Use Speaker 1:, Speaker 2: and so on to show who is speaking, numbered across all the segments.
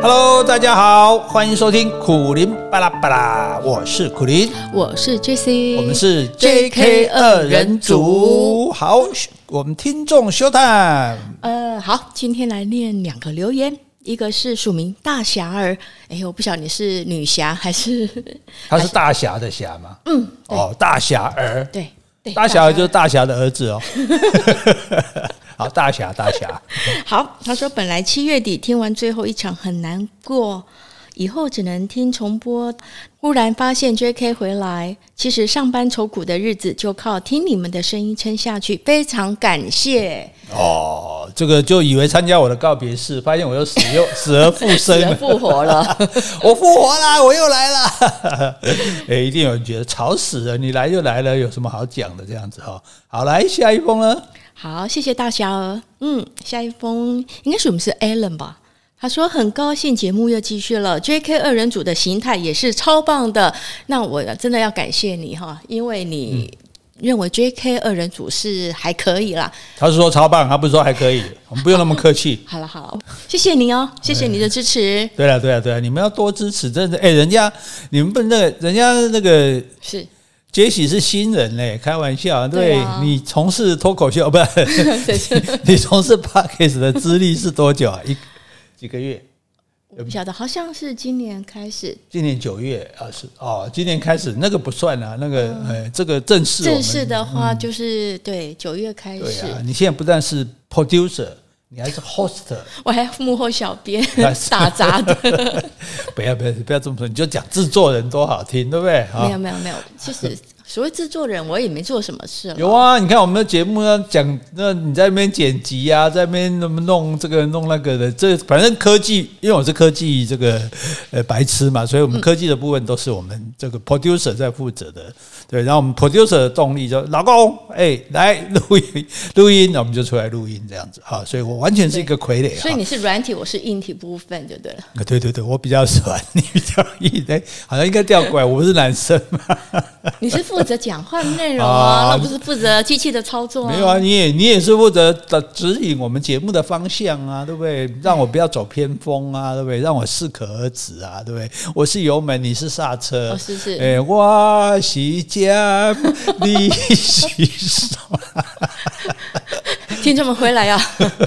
Speaker 1: Hello，大家好，欢迎收听苦林巴拉巴拉，我是苦林，
Speaker 2: 我是 JC，
Speaker 1: 我们是 JK 二人组。好，我们听众休谈。
Speaker 2: 呃，好，今天来念两个留言，一个是署名大侠儿，哎，我不晓得你是女侠还是？
Speaker 1: 他是大侠的侠吗？嗯，哦，大侠儿，
Speaker 2: 对，对，
Speaker 1: 大侠儿就是大侠的儿子哦。好，大侠，大侠。
Speaker 2: 好，他说本来七月底听完最后一场很难过，以后只能听重播。忽然发现 J.K. 回来，其实上班愁苦的日子就靠听你们的声音撑下去，非常感谢。
Speaker 1: 哦，这个就以为参加我的告别式，发现我又死又 死而复生，
Speaker 2: 死而复活了。
Speaker 1: 我复活啦，我又来了。哎，一定有人觉得吵死了，你来就来了，有什么好讲的？这样子哈。好，来下一封呢。
Speaker 2: 好，谢谢大侠儿。嗯，下一封应该是我们是 Alan 吧？他说很高兴节目又继续了，JK 二人组的形态也是超棒的。那我真的要感谢你哈，因为你认为 JK 二人组是还可以啦。
Speaker 1: 他是说超棒，他不是说还可以，我们不用那么客气。
Speaker 2: 好了好，谢谢你哦，谢谢你的支持。
Speaker 1: 对了对了对了，你们要多支持，真的哎，人家你们不那个，人家那个
Speaker 2: 是。
Speaker 1: 杰西是新人嘞，开玩笑。对，你从事脱口秀不是？你从事 Podcast 的资历是多久啊？一几个月？
Speaker 2: 我不晓得，好像是今年开始。
Speaker 1: 今年九月啊，是哦，今年开始那个不算啊，那个呃，这个正式
Speaker 2: 正式的话就是、嗯、对九月开始。对
Speaker 1: 啊，你现在不但是 producer。你还是 host，
Speaker 2: 我还幕后小编 打杂的。
Speaker 1: 不要不要不要这么说，你就讲制作人多好听，对不对？
Speaker 2: 没有没有没有，其实。所谓制作人，我也没做什么事。
Speaker 1: 有啊，你看我们的节目要讲，那你在那边剪辑啊，在那边那么弄这个弄那个的，这反正科技，因为我是科技这个呃白痴嘛，所以我们科技的部分都是我们这个 producer 在负责的。对，然后我们 producer 的动力就老公，哎，来录音录音，那我们就出来录音这样子哈。所以我完全是一个傀儡。
Speaker 2: 所以你是软体，我是硬体部分，就对了。
Speaker 1: 啊，对对对，我比较软，你比较硬，哎，好像应该调过来，我不是男生嘛。
Speaker 2: 你是负责讲话内容啊，那不是负责机器的操作啊？
Speaker 1: 没有啊，你也你也是负责的指引我们节目的方向啊，对不对？让我不要走偏锋啊，对不对？让我适可而止啊，对不对？我是油门，你是刹车。
Speaker 2: 哦，是是。
Speaker 1: 哎，我是将，你是什么？
Speaker 2: 听众们回来啊！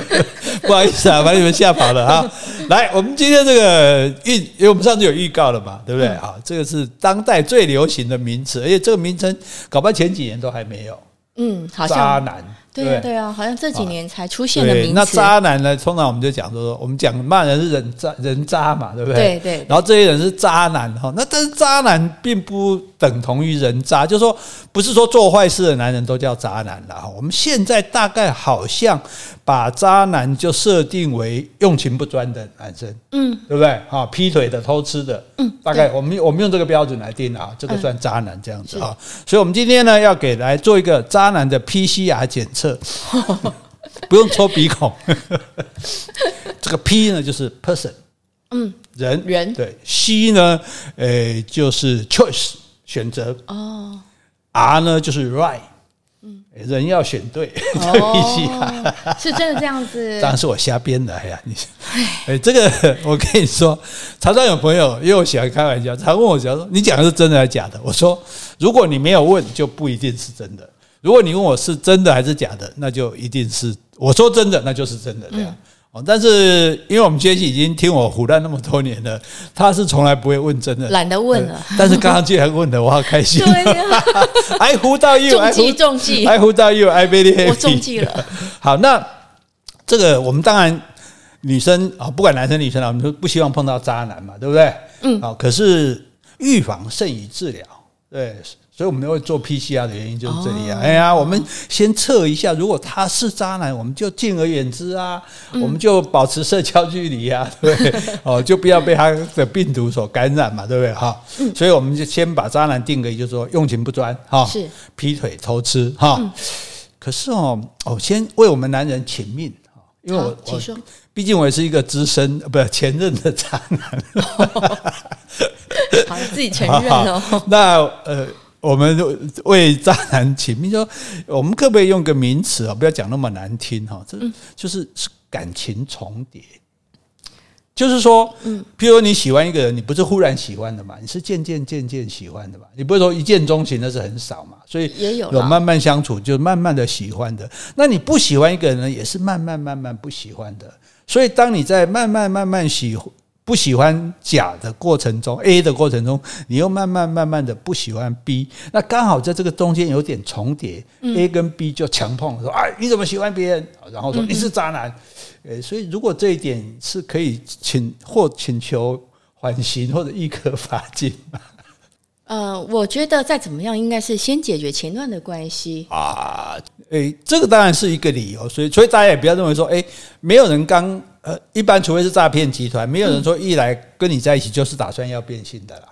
Speaker 1: 不好意思啊，把你们吓跑了啊！来，我们今天这个预，因为我们上次有预告了嘛，对不对？啊，这个是当代最流行的名词，而且这个名称搞不好前几年都还没有。嗯，好像渣男。
Speaker 2: 对啊，对啊，好像这几年才出现的名词。
Speaker 1: 那渣男呢？通常我们就讲说，我们讲骂人是人渣，人渣嘛，对不对？
Speaker 2: 对对。
Speaker 1: 然后这些人是渣男哈，那但是渣男并不等同于人渣，就是说不是说做坏事的男人都叫渣男了哈。我们现在大概好像把渣男就设定为用情不专的男生，嗯，对不对？哈，劈腿的、偷吃的，嗯，大概我们我们用这个标准来定啊，这个算渣男这样子啊。所以，我们今天呢要给来做一个渣男的 PCR 检测。不用抽鼻孔，这个 P 呢就是 person，嗯，人。
Speaker 2: 人。
Speaker 1: 对，C 呢，诶就是 choice 选择。哦，R 呢就是 right，嗯，人要选对，
Speaker 2: 哦，是真的这样子，
Speaker 1: 当然是我瞎编的，哎呀，你，哎，这个我跟你说，常常有朋友因为我喜欢开玩笑，常问我假如说你讲的是真的还是假的？我说如果你没有问，就不一定是真的。如果你问我是真的还是假的，那就一定是我说真的，那就是真的这样。哦，但是因为我们杰西已经听我胡乱那么多年了，他是从来不会问真的，
Speaker 2: 懒得问了。
Speaker 1: 但是刚刚既然问的，我好开心。对呀，I 唬到 you，
Speaker 2: 中计中计
Speaker 1: ，I 唬到 you，I very happy。
Speaker 2: 我中计了。
Speaker 1: 好，那这个我们当然女生啊，不管男生女生啊，我们都不希望碰到渣男嘛，对不对？嗯。好，可是预防胜于治疗，对。所以我们会做 PCR 的原因就是这里啊！哎呀，我们先测一下，如果他是渣男，我们就敬而远之啊，我们就保持社交距离啊，对不对？哦，就不要被他的病毒所感染嘛，对不对？哈，所以我们就先把渣男定个，就是说用情不专，哈，是劈腿、偷吃，哈。可是哦，哦，先为我们男人请命，因为我我毕竟我也是一个资深不是前任的渣男，
Speaker 2: 好，自己承认哦。
Speaker 1: 那呃。我们为渣男请命，说我们可不可以用个名词啊？不要讲那么难听哈，这就是是感情重叠。就是说，嗯，譬如你喜欢一个人，你不是忽然喜欢的嘛，你是渐渐渐渐喜欢的嘛，你不是说一见钟情，那是很少嘛，所以
Speaker 2: 也有
Speaker 1: 有慢慢相处，就慢慢的喜欢的。那你不喜欢一个人呢，也是慢慢慢慢不喜欢的。所以当你在慢慢慢慢喜欢。不喜欢甲的过程中，A 的过程中，你又慢慢慢慢的不喜欢 B，那刚好在这个中间有点重叠，嗯，A 跟 B 就强碰说，哎，你怎么喜欢别人？然后说你是渣男，呃，所以如果这一点是可以请或请求缓刑或者易科罚金。
Speaker 2: 呃，我觉得再怎么样，应该是先解决前段的关系
Speaker 1: 啊。诶，这个当然是一个理由，所以所以大家也不要认为说，诶，没有人刚。呃，一般除非是诈骗集团，没有人说一来跟你在一起就是打算要变性的啦，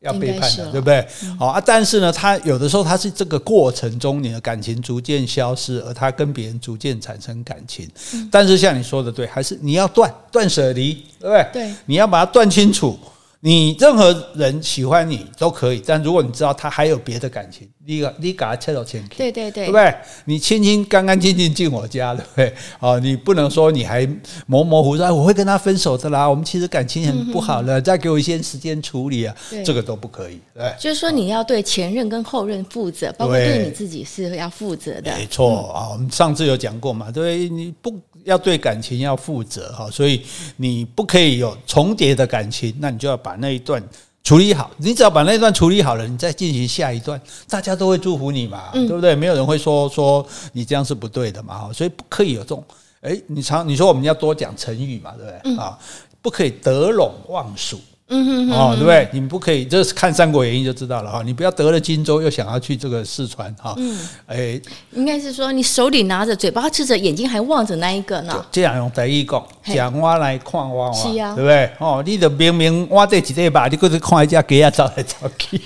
Speaker 1: 要背叛的，对不对？好啊，但是呢，他有的时候他是这个过程中你的感情逐渐消失，而他跟别人逐渐产生感情。但是像你说的对，还是你要断断舍离，对不对？
Speaker 2: 对，
Speaker 1: 你要把它断清楚。你任何人喜欢你都可以，但如果你知道他还有别的感情，你你给他切到前去，
Speaker 2: 对对对，
Speaker 1: 对不对？你清清干干净净进我家，对不对？哦，你不能说你还模模糊糊，我会跟他分手的啦。我们其实感情很不好了，再给我一些时间处理啊，这个都不可以。对，
Speaker 2: 就是说你要对前任跟后任负责，包括对你自己是要负责的。
Speaker 1: 没错啊，我们上次有讲过嘛，对，你不。要对感情要负责哈，所以你不可以有重叠的感情，那你就要把那一段处理好。你只要把那一段处理好了，你再进行下一段，大家都会祝福你嘛，对不对？没有人会说说你这样是不对的嘛，所以不可以有这种，哎，你常你说我们要多讲成语嘛，对不对？啊，不可以得陇望蜀。嗯哼，哼，哦，对不对？你们不可以，这是看《三国演义》就知道了哈。你不要得了荆州，又想要去这个四川哈。嗯，哎，
Speaker 2: 应该是说你手里拿着，嘴巴吃着，眼睛还望着那一个呢。
Speaker 1: 这样用台语讲，讲我来看我，是啊，对不对？哦，你的明明我这几对吧，你过去看一下，给他找来找去。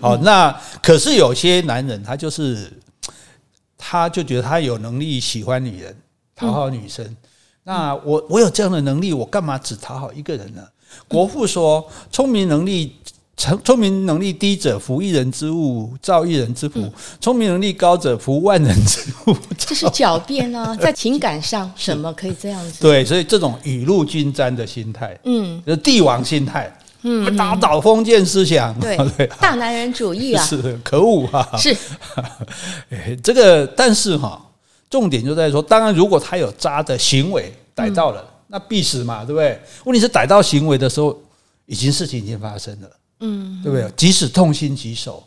Speaker 1: 好，那可是有些男人，他就是，他就觉得他有能力喜欢女人，讨好女生。嗯、那我我有这样的能力，我干嘛只讨好一个人呢？国父说：“聪明能力，聪聪明能力低者服一人之物，造一人之福；聪明能力高者服万人之物。”
Speaker 2: 这是狡辩啊，在情感上，什么可以这样子？
Speaker 1: 对，所以这种雨露均沾的心态，嗯，就是帝王心态，嗯，打倒封建思想，
Speaker 2: 对，大男人主义啊，
Speaker 1: 是可恶啊，
Speaker 2: 是，
Speaker 1: 这个，但是哈，重点就在说，当然，如果他有渣的行为逮到了。那必死嘛，对不对？问题是逮到行为的时候，已经事情已经发生了，嗯，对不对？即使痛心疾首，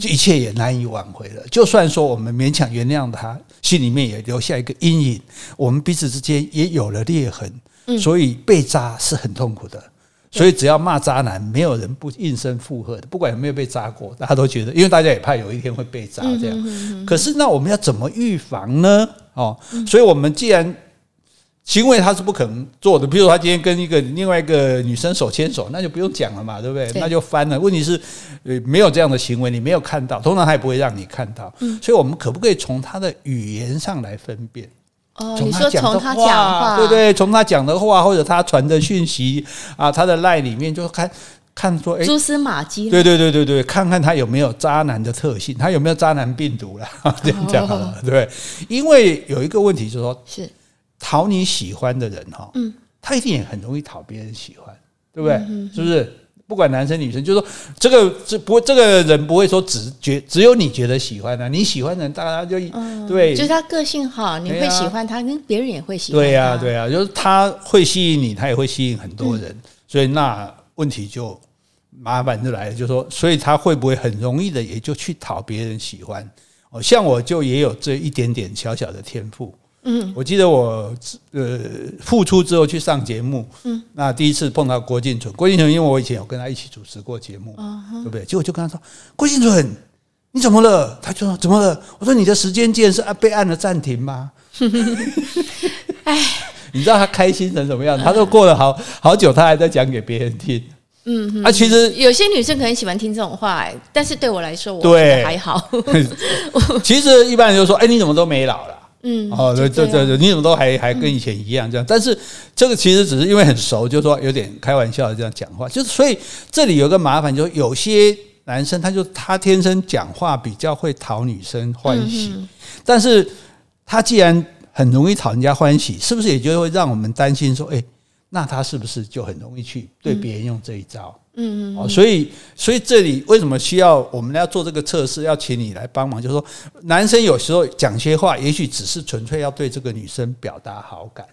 Speaker 1: 这一切也难以挽回了。就算说我们勉强原谅他，心里面也留下一个阴影，我们彼此之间也有了裂痕。所以被渣是很痛苦的。所以只要骂渣男，没有人不应声附和的。不管有没有被渣过，大家都觉得，因为大家也怕有一天会被渣这样。可是那我们要怎么预防呢？哦，所以我们既然行为他是不可能做的，比如说他今天跟一个另外一个女生手牵手，那就不用讲了嘛，对不对？那就翻了。问题是，呃，没有这样的行为，你没有看到，通常他也不会让你看到。所以，我们可不可以从他的语言上来分辨？
Speaker 2: 哦，你说从他讲话，
Speaker 1: 对对，从他讲的话或者他传的讯息啊，他的赖里面就看看说，哎，
Speaker 2: 蛛丝马迹。
Speaker 1: 对对对对对，看看他有没有渣男的特性，他有没有渣男病毒了？这样讲好了，对。因为有一个问题就是说，是。讨你喜欢的人哈，嗯，他一定也很容易讨别人喜欢，对不对？是不是？不管男生女生，就是说这个这不这个人不会说只觉只有你觉得喜欢的，你喜欢的人大家就对，
Speaker 2: 就是他个性好，你会喜欢他，跟别人也会喜欢。
Speaker 1: 对呀，对呀，就是他会吸引你，他也会吸引很多人，所以那问题就麻烦就来了，就是说，所以他会不会很容易的也就去讨别人喜欢？哦，像我就也有这一点点小小的天赋。嗯，我记得我呃复出之后去上节目，嗯，那第一次碰到郭敬淳，郭敬淳因为我以前有跟他一起主持过节目，嗯，对不对？结果就跟他说：“郭敬淳，你怎么了？”他就说：“怎么了？”我说：“你的时间键是被按了暂停吗？”哎，你知道他开心成什么样？他说过了好好久，他还在讲给别人听。嗯，啊，其实
Speaker 2: 有些女生可能喜欢听这种话，哎，但是对我来说，我觉得还好。
Speaker 1: 其实一般人就说：“哎，你怎么都没老了？”嗯，哦，对对对对，你怎么都还还跟以前一样这样？但是这个其实只是因为很熟，就是说有点开玩笑的这样讲话。就是所以这里有个麻烦，就是有些男生他就他天生讲话比较会讨女生欢喜，但是他既然很容易讨人家欢喜，是不是也就会让我们担心说，哎，那他是不是就很容易去对别人用这一招？
Speaker 2: 嗯嗯，
Speaker 1: 哦，所以所以这里为什么需要我们要做这个测试，要请你来帮忙？就是说，男生有时候讲些话，也许只是纯粹要对这个女生表达好感。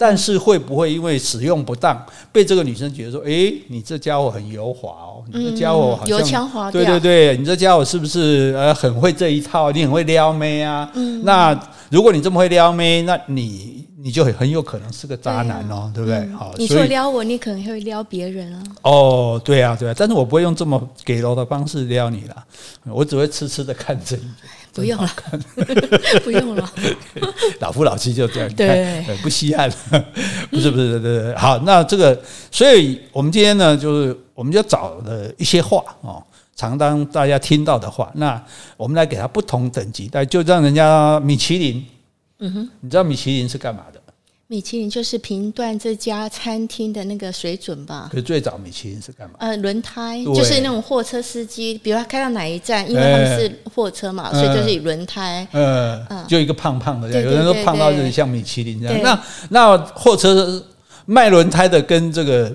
Speaker 1: 但是会不会因为使用不当，被这个女生觉得说，诶，你这家伙很油滑哦，你这家伙好像
Speaker 2: 油腔滑调，
Speaker 1: 对对对，你这家伙是不是呃很会这一套？你很会撩妹啊？嗯，那如果你这么会撩妹，那你你就很很有可能是个渣男哦，对不对？好，
Speaker 2: 你说撩我，你可能会撩别人啊。
Speaker 1: 哦，对啊，对啊，但是我不会用这么给楼的方式撩你啦，我只会痴痴的看着你。
Speaker 2: 不用了，不用了，
Speaker 1: 老夫老妻就这样，
Speaker 2: 对，
Speaker 1: 不稀罕了，不是不是，对对，好，那这个，所以我们今天呢，就是我们就找了一些话哦，常当大家听到的话，那我们来给他不同等级，但就让人家米其林，嗯哼，你知道米其林是干嘛的？
Speaker 2: 米其林就是评断这家餐厅的那个水准吧。
Speaker 1: 可是最早米其林是干嘛？
Speaker 2: 呃，轮胎就是那种货车司机，比如他开到哪一站，因为他们是货车嘛，所以就是以轮胎。
Speaker 1: 嗯，就一个胖胖的，有人说胖到就是像米其林这样。那那货车卖轮胎的跟这个。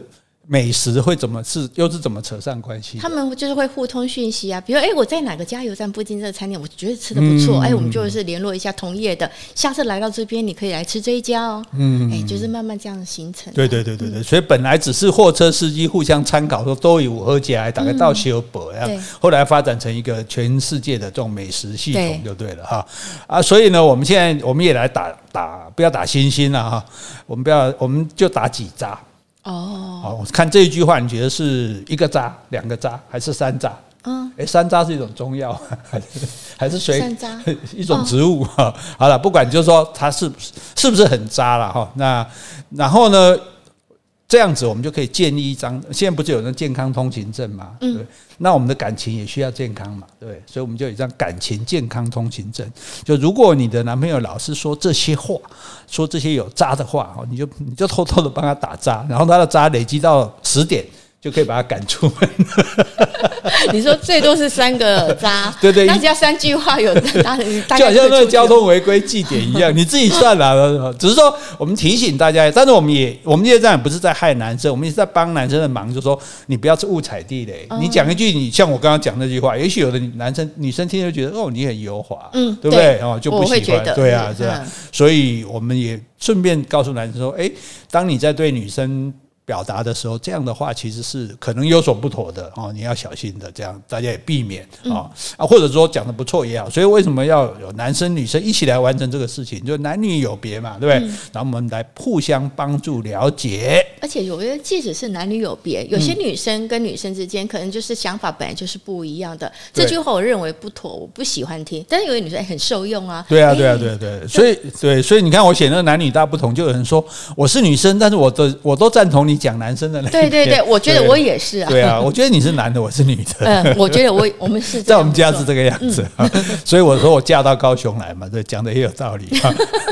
Speaker 1: 美食会怎么是又是怎么扯上关系？
Speaker 2: 他们就是会互通讯息啊，比如哎，我在哪个加油站附近这个餐厅，我觉得吃的不错，哎、嗯，我们就是联络一下同业的，下次来到这边你可以来吃这一家哦。嗯，哎，就是慢慢这样形成。
Speaker 1: 对对对对对，所以本来只是货车司机互相参考，说都以五和街来大概到修博呀，后来发展成一个全世界的这种美食系统就对了哈啊，所以呢，我们现在我们也来打打，不要打星星了哈，我们不要，我们就打几渣。哦，好，我看这一句话，你觉得是一个渣、两个渣，还是三渣？嗯，哎，山楂是一种中药，还是还是水？一种植物哈。好了，不管就是说它是是不是很渣了哈。那然后呢？这样子，我们就可以建立一张。现在不是有那健康通行证吗？对，那我们的感情也需要健康嘛，对。所以我们就有一张感情健康通行证。就如果你的男朋友老是说这些话，说这些有渣的话，你就你就偷偷的帮他打渣，然后他的渣累积到十点。就可以把他赶出门。
Speaker 2: 你说最多是三个渣，
Speaker 1: 对对，
Speaker 2: 那只要三句话有大，
Speaker 1: 就好像那个交通违规记点一样，你自己算了。只是说我们提醒大家，但是我们也我们现在也不是在害男生，我们也是在帮男生的忙，就是说你不要误踩地雷。你讲一句，你像我刚刚讲那句话，也许有的男生女生听就觉得哦，你很油滑，嗯，对不对？哦，就不喜欢，对啊，这样。所以我们也顺便告诉男生说，哎，当你在对女生。表达的时候，这样的话其实是可能有所不妥的哦，你要小心的，这样大家也避免啊啊，或者说讲的不错也好，所以为什么要有男生女生一起来完成这个事情？就男女有别嘛，对不对？然后我们来互相帮助了解。
Speaker 2: 而且有些即使是男女有别，有些女生跟女生之间可能就是想法本来就是不一样的。这句话我认为不妥，我不喜欢听。但是有些女生很受用啊。
Speaker 1: 对啊，对啊，对啊，对。所以对，所以你看我写那个男女大不同，就有人说我是女生，但是我的我都赞同你。讲男生的那
Speaker 2: 对对对，我觉得我也是啊。
Speaker 1: 对啊，我觉得你是男的，我是女的。
Speaker 2: 嗯，我觉得我我们是
Speaker 1: 在我们家是这个样子，所以我说我嫁到高雄来嘛，这，讲的也有道理。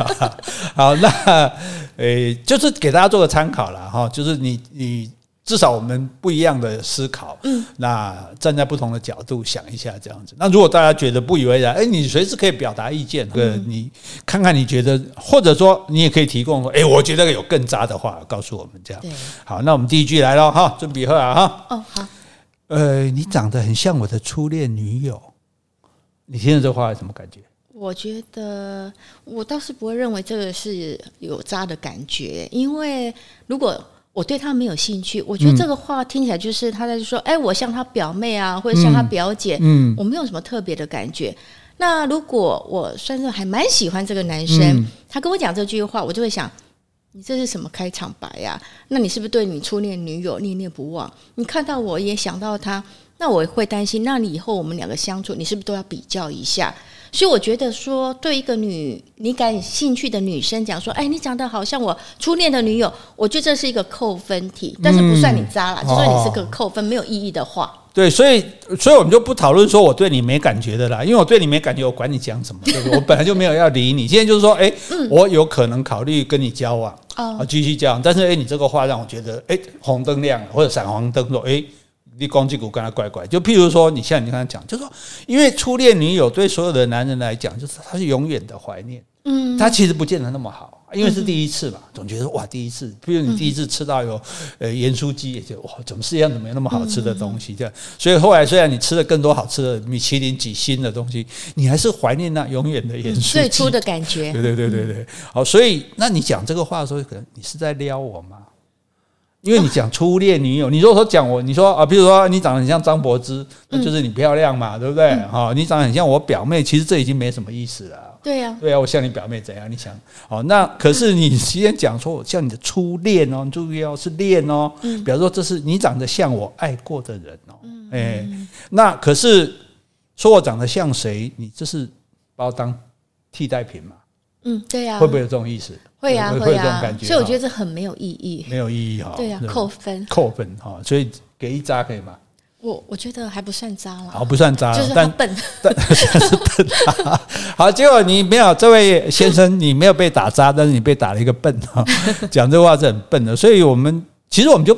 Speaker 1: 好，那诶，就是给大家做个参考了哈，就是你你。至少我们不一样的思考，嗯，那站在不同的角度想一下，这样子。那如果大家觉得不以为然，哎，你随时可以表达意见，对，你看看你觉得，或者说你也可以提供说，哎，我觉得有更渣的话，告诉我们这样。好，那我们第一句来了哈，准备好啊哈。哦，好。呃，你长得很像我的初恋女友，你听了这话有什么感觉？
Speaker 2: 我觉得我倒是不会认为这个是有渣的感觉，因为如果。我对他没有兴趣，我觉得这个话听起来就是他在说，哎，我像他表妹啊，或者像他表姐，嗯，我没有什么特别的感觉。那如果我算是还蛮喜欢这个男生，他跟我讲这句话，我就会想，你这是什么开场白呀？那你是不是对你初恋女友念念不忘？你看到我也想到他，那我会担心，那你以后我们两个相处，你是不是都要比较一下？所以我觉得说，对一个女你感兴趣的女生讲说，哎，你长得好像我初恋的女友，我觉得这是一个扣分题，但是不算你渣啦，嗯、就算你是个扣分、哦、没有意义的话。
Speaker 1: 对，所以所以我们就不讨论说我对你没感觉的啦，因为我对你没感觉，我管你讲什么，对不对？我本来就没有要理你。现在就是说，哎，我有可能考虑跟你交往啊，继续交往，但是哎，你这个话让我觉得，哎，红灯亮了或者闪黄灯说，哎。你攻击股跟他怪怪。就譬如说，你像你刚才讲，就是说，因为初恋女友对所有的男人来讲，就是他是永远的怀念。嗯，他其实不见得那么好，因为是第一次嘛，总觉得哇，第一次，比如你第一次吃到有呃盐酥鸡，也就哇，怎么世界上怎么有那么好吃的东西这样？所以后来虽然你吃了更多好吃的米其林几星的东西，你还是怀念那永远的盐酥鸡
Speaker 2: 最初的感觉。
Speaker 1: 对对对对对，好，所以那你讲这个话的时候，可能你是在撩我吗？因为你讲初恋女友，你如果说讲我，你说啊，比如说你长得很像张柏芝，那就是你漂亮嘛，对不对？哈，你长得很像我表妹，其实这已经没什么意思了。
Speaker 2: 对呀，
Speaker 1: 对呀，我像你表妹怎样？你想，哦，那可是你今天讲说我像你的初恋哦，你注意哦，是恋哦，嗯比如说这是你长得像我爱过的人哦，嗯哎，那可是说我长得像谁？你这是把我当替代品嘛？
Speaker 2: 嗯，对呀，
Speaker 1: 会不会有这种意思？
Speaker 2: 会呀，
Speaker 1: 会有这种感觉。
Speaker 2: 所以我觉得这很没有意义，
Speaker 1: 没有意义哈。
Speaker 2: 对呀，扣分，
Speaker 1: 扣分哈。所以给一扎可以吗？
Speaker 2: 我我觉得还不算渣了，
Speaker 1: 好，不算渣，
Speaker 2: 就是他笨，
Speaker 1: 但算是笨。好，结果你没有这位先生，你没有被打渣，但是你被打了一个笨哈。讲这话是很笨的，所以我们其实我们就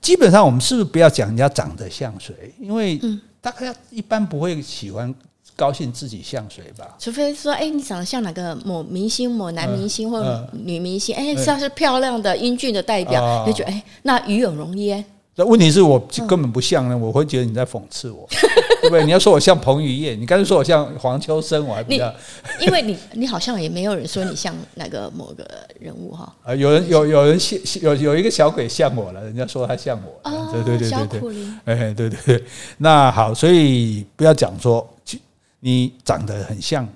Speaker 1: 基本上我们是不是不要讲人家长得像谁？因为大家一般不会喜欢。高兴自己像谁吧？
Speaker 2: 除非说，哎、欸，你长得像哪个某明星、某男明星或女明星，哎、欸，像是漂亮的、英俊的代表，嗯、你就觉得，哎、欸，那与有荣焉。
Speaker 1: 那问题是我根本不像呢，我会觉得你在讽刺我，对不对？你要说我像彭于晏，你干脆说我像黄秋生，我还比较。
Speaker 2: 因为你你好像也没有人说你像哪个某个人物哈。
Speaker 1: 啊，有人有有人像有有一个小鬼像我了，人家说他像我。
Speaker 2: 哦，
Speaker 1: 对对
Speaker 2: 对对对。
Speaker 1: 哎，对对对。那好，所以不要讲说。你长得很像，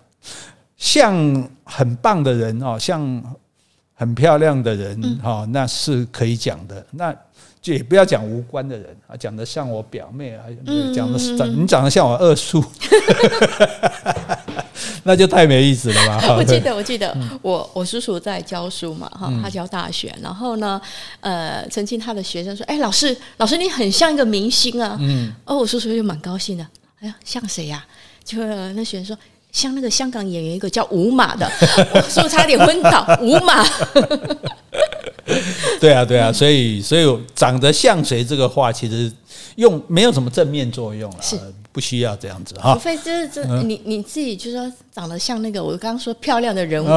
Speaker 1: 像很棒的人哦，像很漂亮的人哦，那是可以讲的。那就也不要讲无关的人啊，讲的像我表妹啊，讲的你长得像我二叔，那就太没意思了吧？
Speaker 2: 我记得，我记得我我叔叔在教书嘛，哈，他教大学，然后呢，呃，曾经他的学生说：“哎，老师，老师你很像一个明星啊。”嗯，哦，我叔叔就蛮高兴的。哎呀，像谁呀？就那学生说，像那个香港演员一个叫吴马的，我说差点昏倒。吴马，
Speaker 1: 对啊，对啊，所以，所以长得像谁这个话，其实用没有什么正面作用啊。是。不需要这样子哈，
Speaker 2: 除非这这你你自己就是说长得像那个我刚刚说漂亮的人物，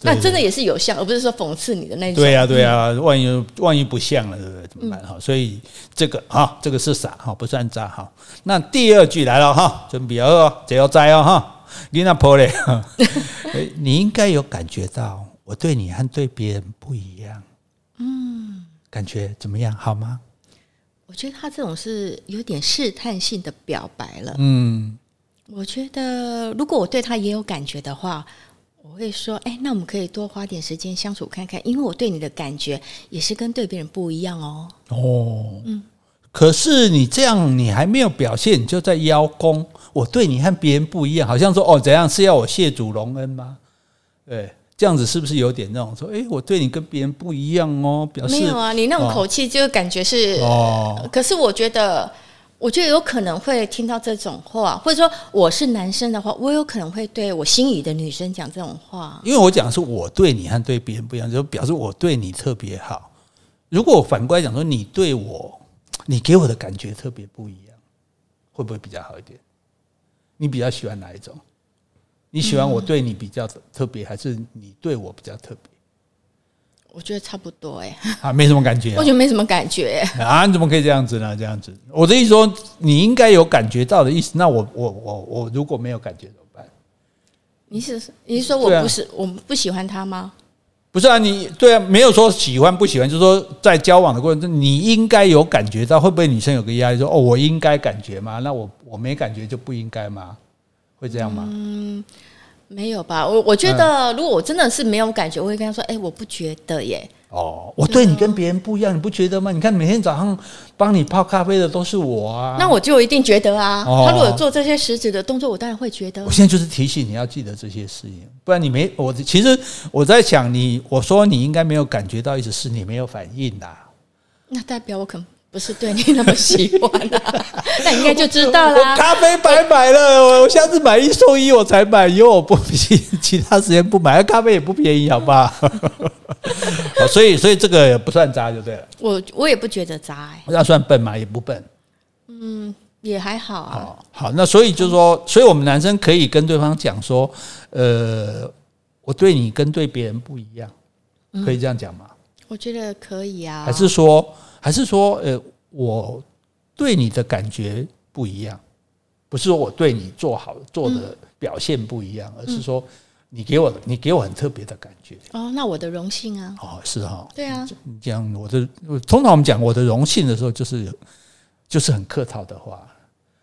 Speaker 2: 那真的也是有像，而不是说讽刺你的那种。
Speaker 1: 对呀对呀，万一万一不像了，对不对？怎么办哈？所以这个哈，这个是傻哈，不算渣哈。那第二句来了哈，准备哦，这要摘哦哈，你那婆嘞，你应该有感觉到我对你和对别人不一样，嗯，感觉怎么样？好吗？
Speaker 2: 我觉得他这种是有点试探性的表白了。
Speaker 1: 嗯，
Speaker 2: 我觉得如果我对他也有感觉的话，我会说：“哎，那我们可以多花点时间相处看看，因为我对你的感觉也是跟对别人不一样哦。”
Speaker 1: 哦，嗯，可是你这样，你还没有表现，你就在邀功。我对你和别人不一样，好像说：“哦，怎样是要我谢主隆恩吗？”对。这样子是不是有点那种说，哎，我对你跟别人不一样哦？表示没
Speaker 2: 有啊，你那种口气就感觉是哦。可是我觉得，我觉得有可能会听到这种话，或者说我是男生的话，我有可能会对我心仪的女生讲这种话。
Speaker 1: 因为我讲的是我对你和对别人不一样，就表示我对你特别好。如果我反过来讲说，你对我，你给我的感觉特别不一样，会不会比较好一点？你比较喜欢哪一种？你喜欢我对你比较特别，还是你对我比较特别？
Speaker 2: 我觉得差不多哎，
Speaker 1: 啊，没什么感觉，
Speaker 2: 我觉得没什么感觉
Speaker 1: 啊，你怎么可以这样子呢？这样子，我的意思说，你应该有感觉到的意思。那我我我我如果没有感觉怎么办？
Speaker 2: 你是你是说我不是我不喜欢他吗？
Speaker 1: 不是啊，你对啊，没有说喜欢不喜欢，就是说在交往的过程中，你应该有感觉到，会不会女生有个压力说哦，我应该感觉吗？那我我没感觉就不应该吗？会这样吗？
Speaker 2: 嗯，没有吧。我我觉得，如果我真的是没有感觉，我会跟他说：“哎，我不觉得耶。”
Speaker 1: 哦，我对你跟别人不一样，你不觉得吗？你看每天早上帮你泡咖啡的都是我啊，
Speaker 2: 那我就一定觉得啊。他如果做这些食指的动作，我当然会觉得。
Speaker 1: 我现在就是提醒你要记得这些事情，不然你没我。其实我在想你，我说你应该没有感觉到，一直是你没有反应的。
Speaker 2: 那代表我可能不是对你那么喜欢啊，那应该就知道啦。
Speaker 1: 咖啡白买了，我下次买一送一我才买，因为我不行，其他时间不买。咖啡也不便宜，好吧 好？所以所以这个也不算渣就对了。
Speaker 2: 我我也不觉得渣哎、欸，
Speaker 1: 那算笨吗？也不笨。
Speaker 2: 嗯，也还好啊。
Speaker 1: 好，好，那所以就是说，所以我们男生可以跟对方讲说，呃，我对你跟对别人不一样，可以这样讲吗？
Speaker 2: 我觉得可以啊。
Speaker 1: 还是说？还是说，呃，我对你的感觉不一样，不是说我对你做好做的表现不一样，而是说你给我你给我很特别的感觉。
Speaker 2: 哦，那我的荣幸啊。
Speaker 1: 哦，是哈。
Speaker 2: 对啊。
Speaker 1: 你讲我的，通常我们讲我的荣幸的时候，就是就是很客套的话。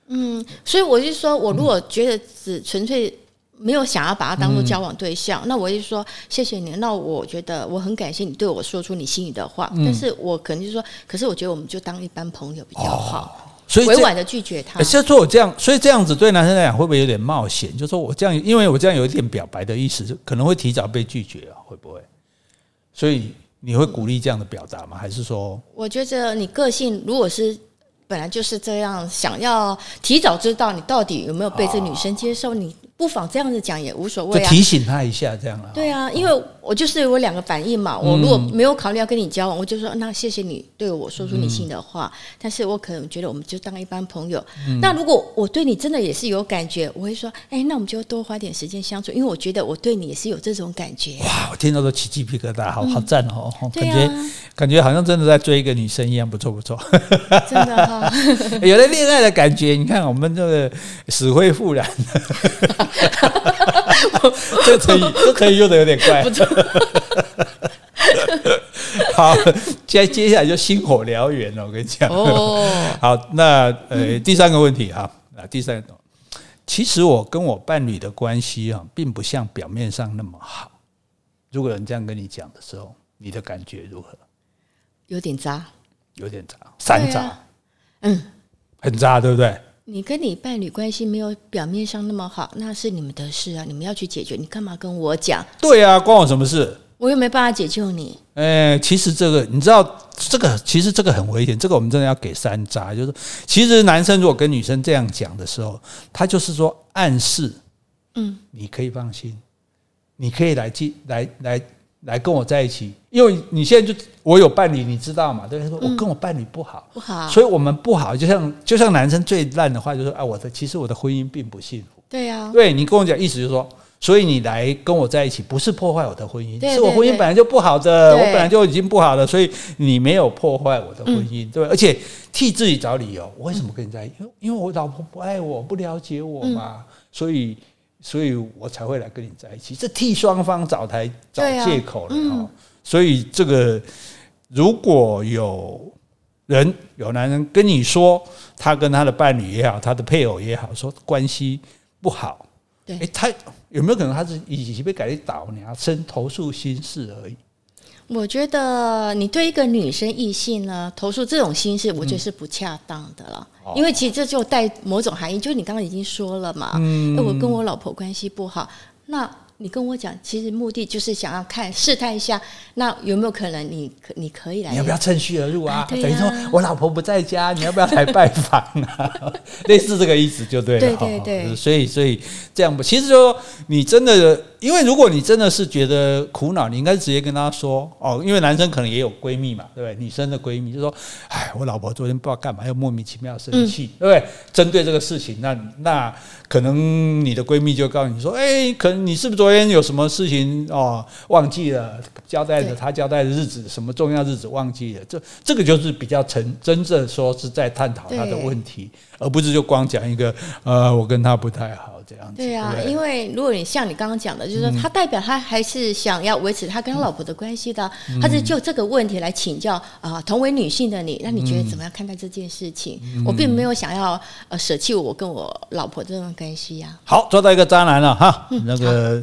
Speaker 2: 嗯，所以我就说，我如果觉得只纯粹。没有想要把他当做交往对象，嗯、那我就说谢谢你。那我觉得我很感谢你对我说出你心里的话，嗯、但是我可能就说，可是我觉得我们就当一般朋友比较好，哦、所以委婉的拒绝他。
Speaker 1: 就说我这样，所以这样子对男生来讲会不会有点冒险？就说我这样，因为我这样有一点表白的意思，就可能会提早被拒绝啊，会不会？所以你会鼓励这样的表达吗？还是说？
Speaker 2: 我觉得你个性如果是。本来就是这样，想要提早知道你到底有没有被这女生接受，你不妨这样子讲也无所谓啊。
Speaker 1: 提醒他一下，这样啊。
Speaker 2: 对啊，因为我就是我两个反应嘛。我如果没有考虑要跟你交往，我就说那谢谢你对我说出你心里的话。但是我可能觉得我们就当一般朋友。那如果我对你真的也是有感觉，我会说，哎，那我们就多花点时间相处，因为我觉得我对你也是有这种感觉。
Speaker 1: 哇，我听到都起鸡皮疙瘩，好好赞哦，感觉感觉好像真的在追一个女生一样，不错不错。
Speaker 2: 真的哈。
Speaker 1: 有了恋爱的感觉，你看我们这个死灰复燃，这成语这成语用的有点怪。好，接接下来就星火燎原了。我跟你讲，哦，好，那呃第三个问题哈，啊第三个，其实我跟我伴侣的关系啊，并不像表面上那么好。如果有人这样跟你讲的时候，你的感觉如何？
Speaker 2: 有点渣，
Speaker 1: 有点渣，三渣。嗯，很渣，对不对？
Speaker 2: 你跟你伴侣关系没有表面上那么好，那是你们的事啊，你们要去解决。你干嘛跟我讲？
Speaker 1: 对啊，关我什么事？
Speaker 2: 我又没办法解救你。
Speaker 1: 哎，其实这个你知道，这个其实这个很危险，这个我们真的要给山楂。就是其实男生如果跟女生这样讲的时候，他就是说暗示，嗯，你可以放心，你可以来进来来。来跟我在一起，因为你现在就我有伴侣，你知道嘛？对，他说我跟我伴侣不好，不好，所以我们不好。就像就像男生最烂的话，就是啊，我的其实我的婚姻并不幸福。
Speaker 2: 对呀，
Speaker 1: 对你跟我讲，意思就是说，所以你来跟我在一起，不是破坏我的婚姻，是我婚姻本来就不好的，我本来就已经不好了，所以你没有破坏我的婚姻，对，而且替自己找理由，我为什么跟你在一起？因为因为我老婆不爱我，不了解我嘛，所以。所以我才会来跟你在一起，这替双方找台找借口了哈。嗯、所以这个如果有人有男人跟你说他跟他的伴侣也好，他的配偶也好，说关系不好，对，诶，他有没有可能他是已经被改倒，你要先投诉心事而已？
Speaker 2: 我觉得你对一个女生异性呢投诉这种心事，我觉得是不恰当的了。嗯、因为其实这就带某种含义，就是你刚刚已经说了嘛。嗯，我跟我老婆关系不好，那。你跟我讲，其实目的就是想要看试探一下，那有没有可能你可你可以来？
Speaker 1: 你要不要趁虚而入啊？啊等于说我老婆不在家，你要不要来拜访啊？类似这个意思就对了。
Speaker 2: 对对对。
Speaker 1: 所以所以这样吧，其实说你真的，因为如果你真的是觉得苦恼，你应该直接跟他说哦，因为男生可能也有闺蜜嘛，对不对？女生的闺蜜就说：“哎，我老婆昨天不知道干嘛，又莫名其妙生气，嗯、对不对？”针对这个事情，那那可能你的闺蜜就告诉你说：“哎，可能你是不是昨天有什么事情哦，忘记了交代的，他交代的日子，什么重要日子忘记了？这这个就是比较成真正说是在探讨他的问题，而不是就光讲一个呃，我跟他不太好。”这样子
Speaker 2: 对啊，对，因为如果你像你刚刚讲的，就是说他代表他还是想要维持他跟他老婆的关系的，嗯、他是就这个问题来请教啊、呃，同为女性的你，那你觉得怎么样看待这件事情？嗯、我并没有想要呃舍弃我跟我老婆这段关系呀、啊。
Speaker 1: 好，抓到一个渣男了哈，嗯、那个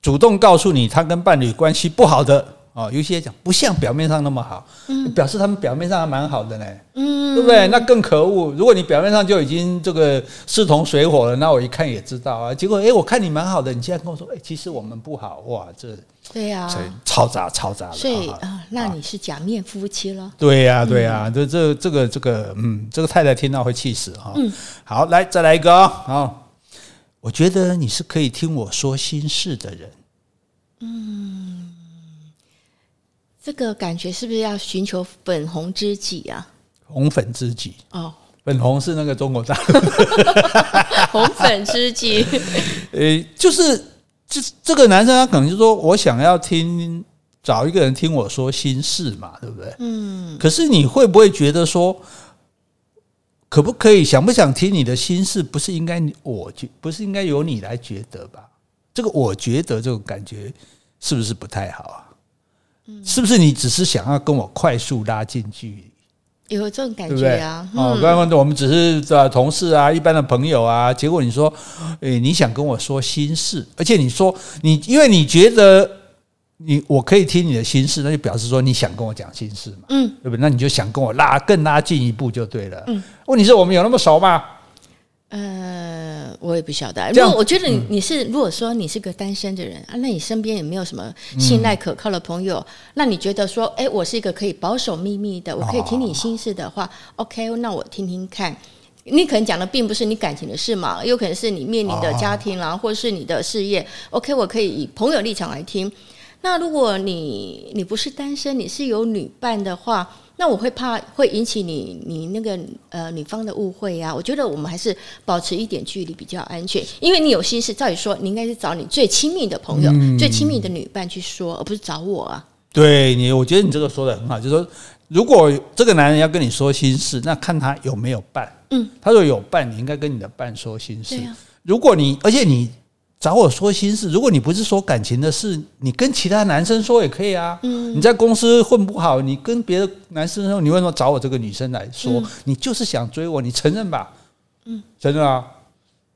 Speaker 1: 主动告诉你他跟伴侣关系不好的哦，有些讲不像表面上那么好，嗯，表示他们表面上还蛮好的呢，
Speaker 2: 嗯，
Speaker 1: 对不对？那更可恶。如果你表面上就已经这个势同水火了，那我一看也知道啊。结果哎，我看你蛮好的，你现在跟我说，哎，其实我们不好，哇，这
Speaker 2: 对呀，
Speaker 1: 超渣超渣。
Speaker 2: 所以啊，那你是假面夫妻了？
Speaker 1: 对呀对呀，这这这个这个嗯，这个太太听到会气死哈。嗯，好，来再来一个啊。我觉得你是可以听我说心事的人。
Speaker 2: 嗯。这个感觉是不是要寻求粉红知己啊？
Speaker 1: 红粉知己
Speaker 2: 哦，
Speaker 1: 粉红是那个中国大陆
Speaker 2: 红粉知己。
Speaker 1: 呃，就是这这个男生他可能就说我想要听找一个人听我说心事嘛，对不对？嗯。可是你会不会觉得说，可不可以想不想听你的心事？不是应该我觉不是应该由你来觉得吧？这个我觉得这种感觉是不是不太好啊？是不是你只是想要跟我快速拉近距离？
Speaker 2: 有这种感觉啊？
Speaker 1: 哦，刚刚我们只是同事啊，一般的朋友啊，结果你说，诶，你想跟我说心事，而且你说你因为你觉得你我可以听你的心事，那就表示说你想跟我讲心事嘛，嗯，对不对？那你就想跟我拉更拉近一步就对了。嗯，问题是我们有那么熟吗？
Speaker 2: 呃，我也不晓得。如果我觉得你你是，如果说你是个单身的人啊，那你身边也没有什么信赖可靠的朋友，那你觉得说，哎，我是一个可以保守秘密的，我可以听你心事的话，OK，那我听听看。你可能讲的并不是你感情的事嘛，有可能是你面临的家庭啦，或者是你的事业。OK，我可以以朋友立场来听。那如果你你不是单身，你是有女伴的话。那我会怕会引起你你那个呃女方的误会呀、啊。我觉得我们还是保持一点距离比较安全，因为你有心事，照理说你应该是找你最亲密的朋友、嗯、最亲密的女伴去说，而不是找我啊。
Speaker 1: 对你，我觉得你这个说的很好，就是说，如果这个男人要跟你说心事，那看他有没有伴。嗯，他说有伴，你应该跟你的伴说心事。啊、如果你而且你。找我说心事，如果你不是说感情的事，你跟其他男生说也可以啊。嗯，你在公司混不好，你跟别的男生说，你为什么找我这个女生来说？嗯、你就是想追我，你承认吧？嗯，承认啊。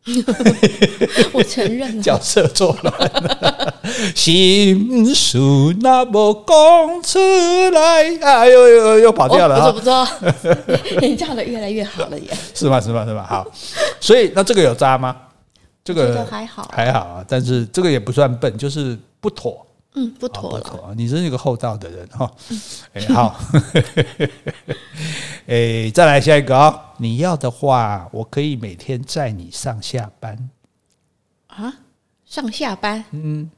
Speaker 2: 我承认。
Speaker 1: 角色错了，心事那么讲出来，哎呦呦又跑掉了。
Speaker 2: 我怎么知道？你唱的越来越好了耶。
Speaker 1: 是吗？是吗？是吗？好，所以那这个有渣吗？这个
Speaker 2: 还好，
Speaker 1: 还好啊，但是这个也不算笨，就是不妥。
Speaker 2: 嗯，不妥，
Speaker 1: 不妥。你是一个厚道的人哈。哎，好。哎，再来下一个啊！你要的话，我可以每天载你上下班。
Speaker 2: 啊？上下班？
Speaker 1: 嗯，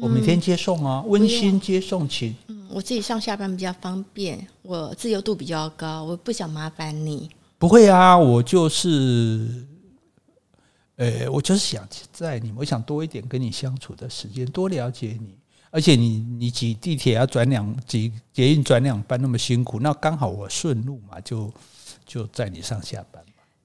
Speaker 1: 我每天接送啊，温馨接送情。
Speaker 2: 嗯，我自己上下班比较方便，我自由度比较高，我不想麻烦你。
Speaker 1: 不会啊，我就是。呃，我就是想在你，我想多一点跟你相处的时间，多了解你。而且你你挤地铁要转两挤捷运转两班那么辛苦，那刚好我顺路嘛，就就载你上下班。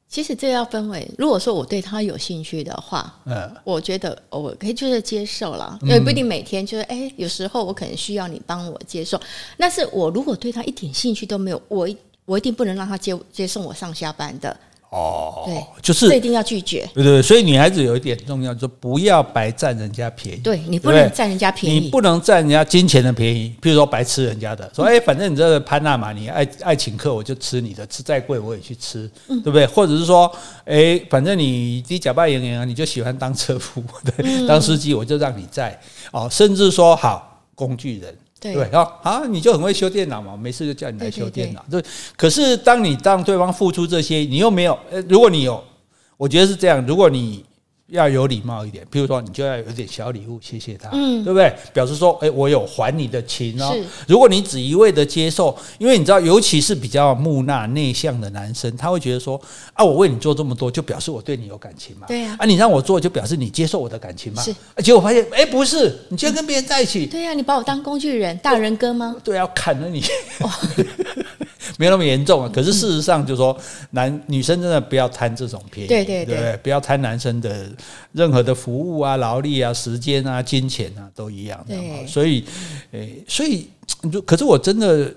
Speaker 2: 其实这要分为，如果说我对他有兴趣的话，嗯，我觉得我可以就是接受了，因为不一定每天就是，哎，有时候我可能需要你帮我接受。但是我如果对他一点兴趣都没有，我我一定不能让他接接送我上下班的。
Speaker 1: 哦，
Speaker 2: 对，
Speaker 1: 就是
Speaker 2: 这一定要拒绝。
Speaker 1: 对对，所以女孩子有一点重要，就是不要白占人家便宜。
Speaker 2: 对，你不能占人家便宜，
Speaker 1: 你不能占人家金钱的便宜。譬如说白吃人家的，说哎，反正你这个潘娜嘛，你爱爱请客，我就吃你的，吃再贵我也去吃，对不对？或者是说，哎，反正你你假扮演员，你就喜欢当车夫，对，当司机我就让你在哦，甚至说好工具人。对，对啊，啊，你就很会修电脑嘛，没事就叫你来修电脑。对，对，对，可是当你让对方付出这些，你又没有，呃，如果你有，我觉得是这样，如果你。要有礼貌一点，譬如说，你就要有点小礼物，谢谢他，嗯，对不对？表示说，哎，我有还你的情哦。如果你只一味的接受，因为你知道，尤其是比较木讷内向的男生，他会觉得说，啊，我为你做这么多，就表示我对你有感情嘛。对呀。啊，你让我做，就表示你接受我的感情嘛。是。结果发现，哎，不是，你居然跟别人在一起。
Speaker 2: 对呀，你把我当工具人，大人哥吗？
Speaker 1: 对，要砍了你。没有那么严重啊，可是事实上就是说，男女生真的不要贪这种便宜，对对对，不要贪男生的任何的服务啊、劳力啊、时间啊、金钱啊，都一样的。所以，诶，所以，可是我真的，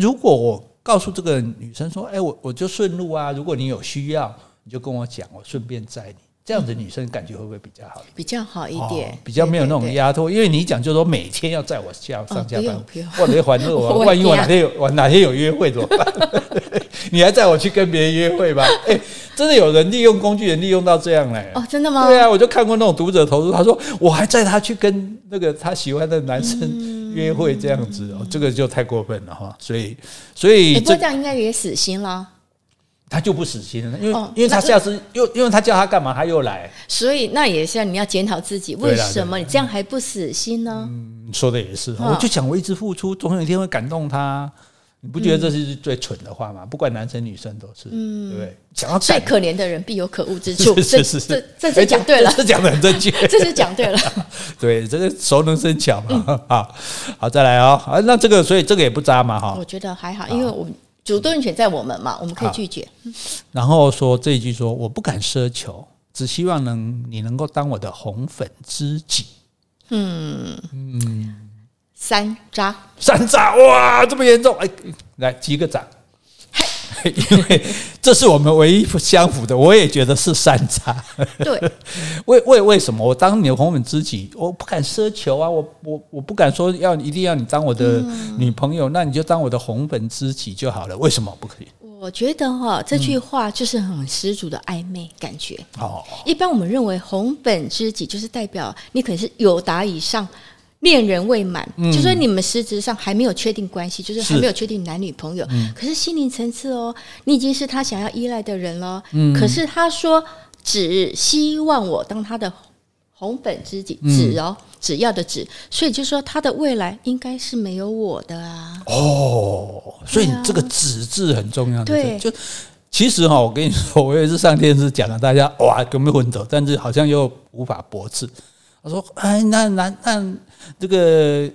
Speaker 1: 如果我告诉这个女生说，哎，我我就顺路啊，如果你有需要，你就跟我讲，我顺便载你。这样子女生感觉会不会比较好？
Speaker 2: 比较好一点，
Speaker 1: 比较没有那种压迫。因为你讲就是说每天要载我下上下班，或者欢乐我，万一我哪天有我哪天有约会怎么办？你还载我去跟别人约会吧？哎，真的有人利用工具人利用到这样嘞？
Speaker 2: 哦，真的吗？
Speaker 1: 对啊，我就看过那种读者投诉，他说我还载他去跟那个他喜欢的男生约会，这样子哦，这个就太过分了哈。所以，所以
Speaker 2: 不过这样应该也死心了。
Speaker 1: 他就不死心了，因为、哦、因为他下次又因为他叫他干嘛，他又来。
Speaker 2: 所以那也是你要检讨自己，为什么你这样还不死心呢？
Speaker 1: 嗯，说的也是。哦、我就想我一直付出，总有一天会感动他。你不觉得这是最蠢的话吗？不管男生女生都是，嗯，对不对？讲到
Speaker 2: 最可怜的人必有可恶之处，是是是，这这是讲对了，
Speaker 1: 这讲的很正确，
Speaker 2: 这是讲对了。
Speaker 1: 对，这个熟能生巧嘛。好、嗯，好，再来哦。啊，那这个，所以这个也不渣嘛，哈。
Speaker 2: 我觉得还好，因为我们。主动权在我们嘛，我们可以拒绝。
Speaker 1: 然后说这一句说，我不敢奢求，只希望能你能够当我的红粉知己。嗯
Speaker 2: 嗯，山楂，
Speaker 1: 山楂，哇，这么严重！哎，来击个掌。因为这是我们唯一相符的，我也觉得是山楂。
Speaker 2: 对，
Speaker 1: 为为为什么我当你的红粉知己，我不敢奢求啊，我我我不敢说要一定要你当我的女朋友，那你就当我的红粉知己就好了。为什么不可以？
Speaker 2: 我觉得哈，这句话就是很十足的暧昧感觉。哦，一般我们认为红粉知己就是代表你可能是有达以上。恋人未满，嗯、就说你们实质上还没有确定关系，就是还没有确定男女朋友。嗯、可是心灵层次哦，你已经是他想要依赖的人了。嗯、可是他说只希望我当他的红粉知己，只哦，只要的只，所以就说他的未来应该是没有我的啊。
Speaker 1: 哦，所以这个“只”字很重要。对，就其实哈，我跟你说，我也是上电视讲了，大家哇，有没有混走？但是好像又无法驳斥。他说：“哎，那男那这个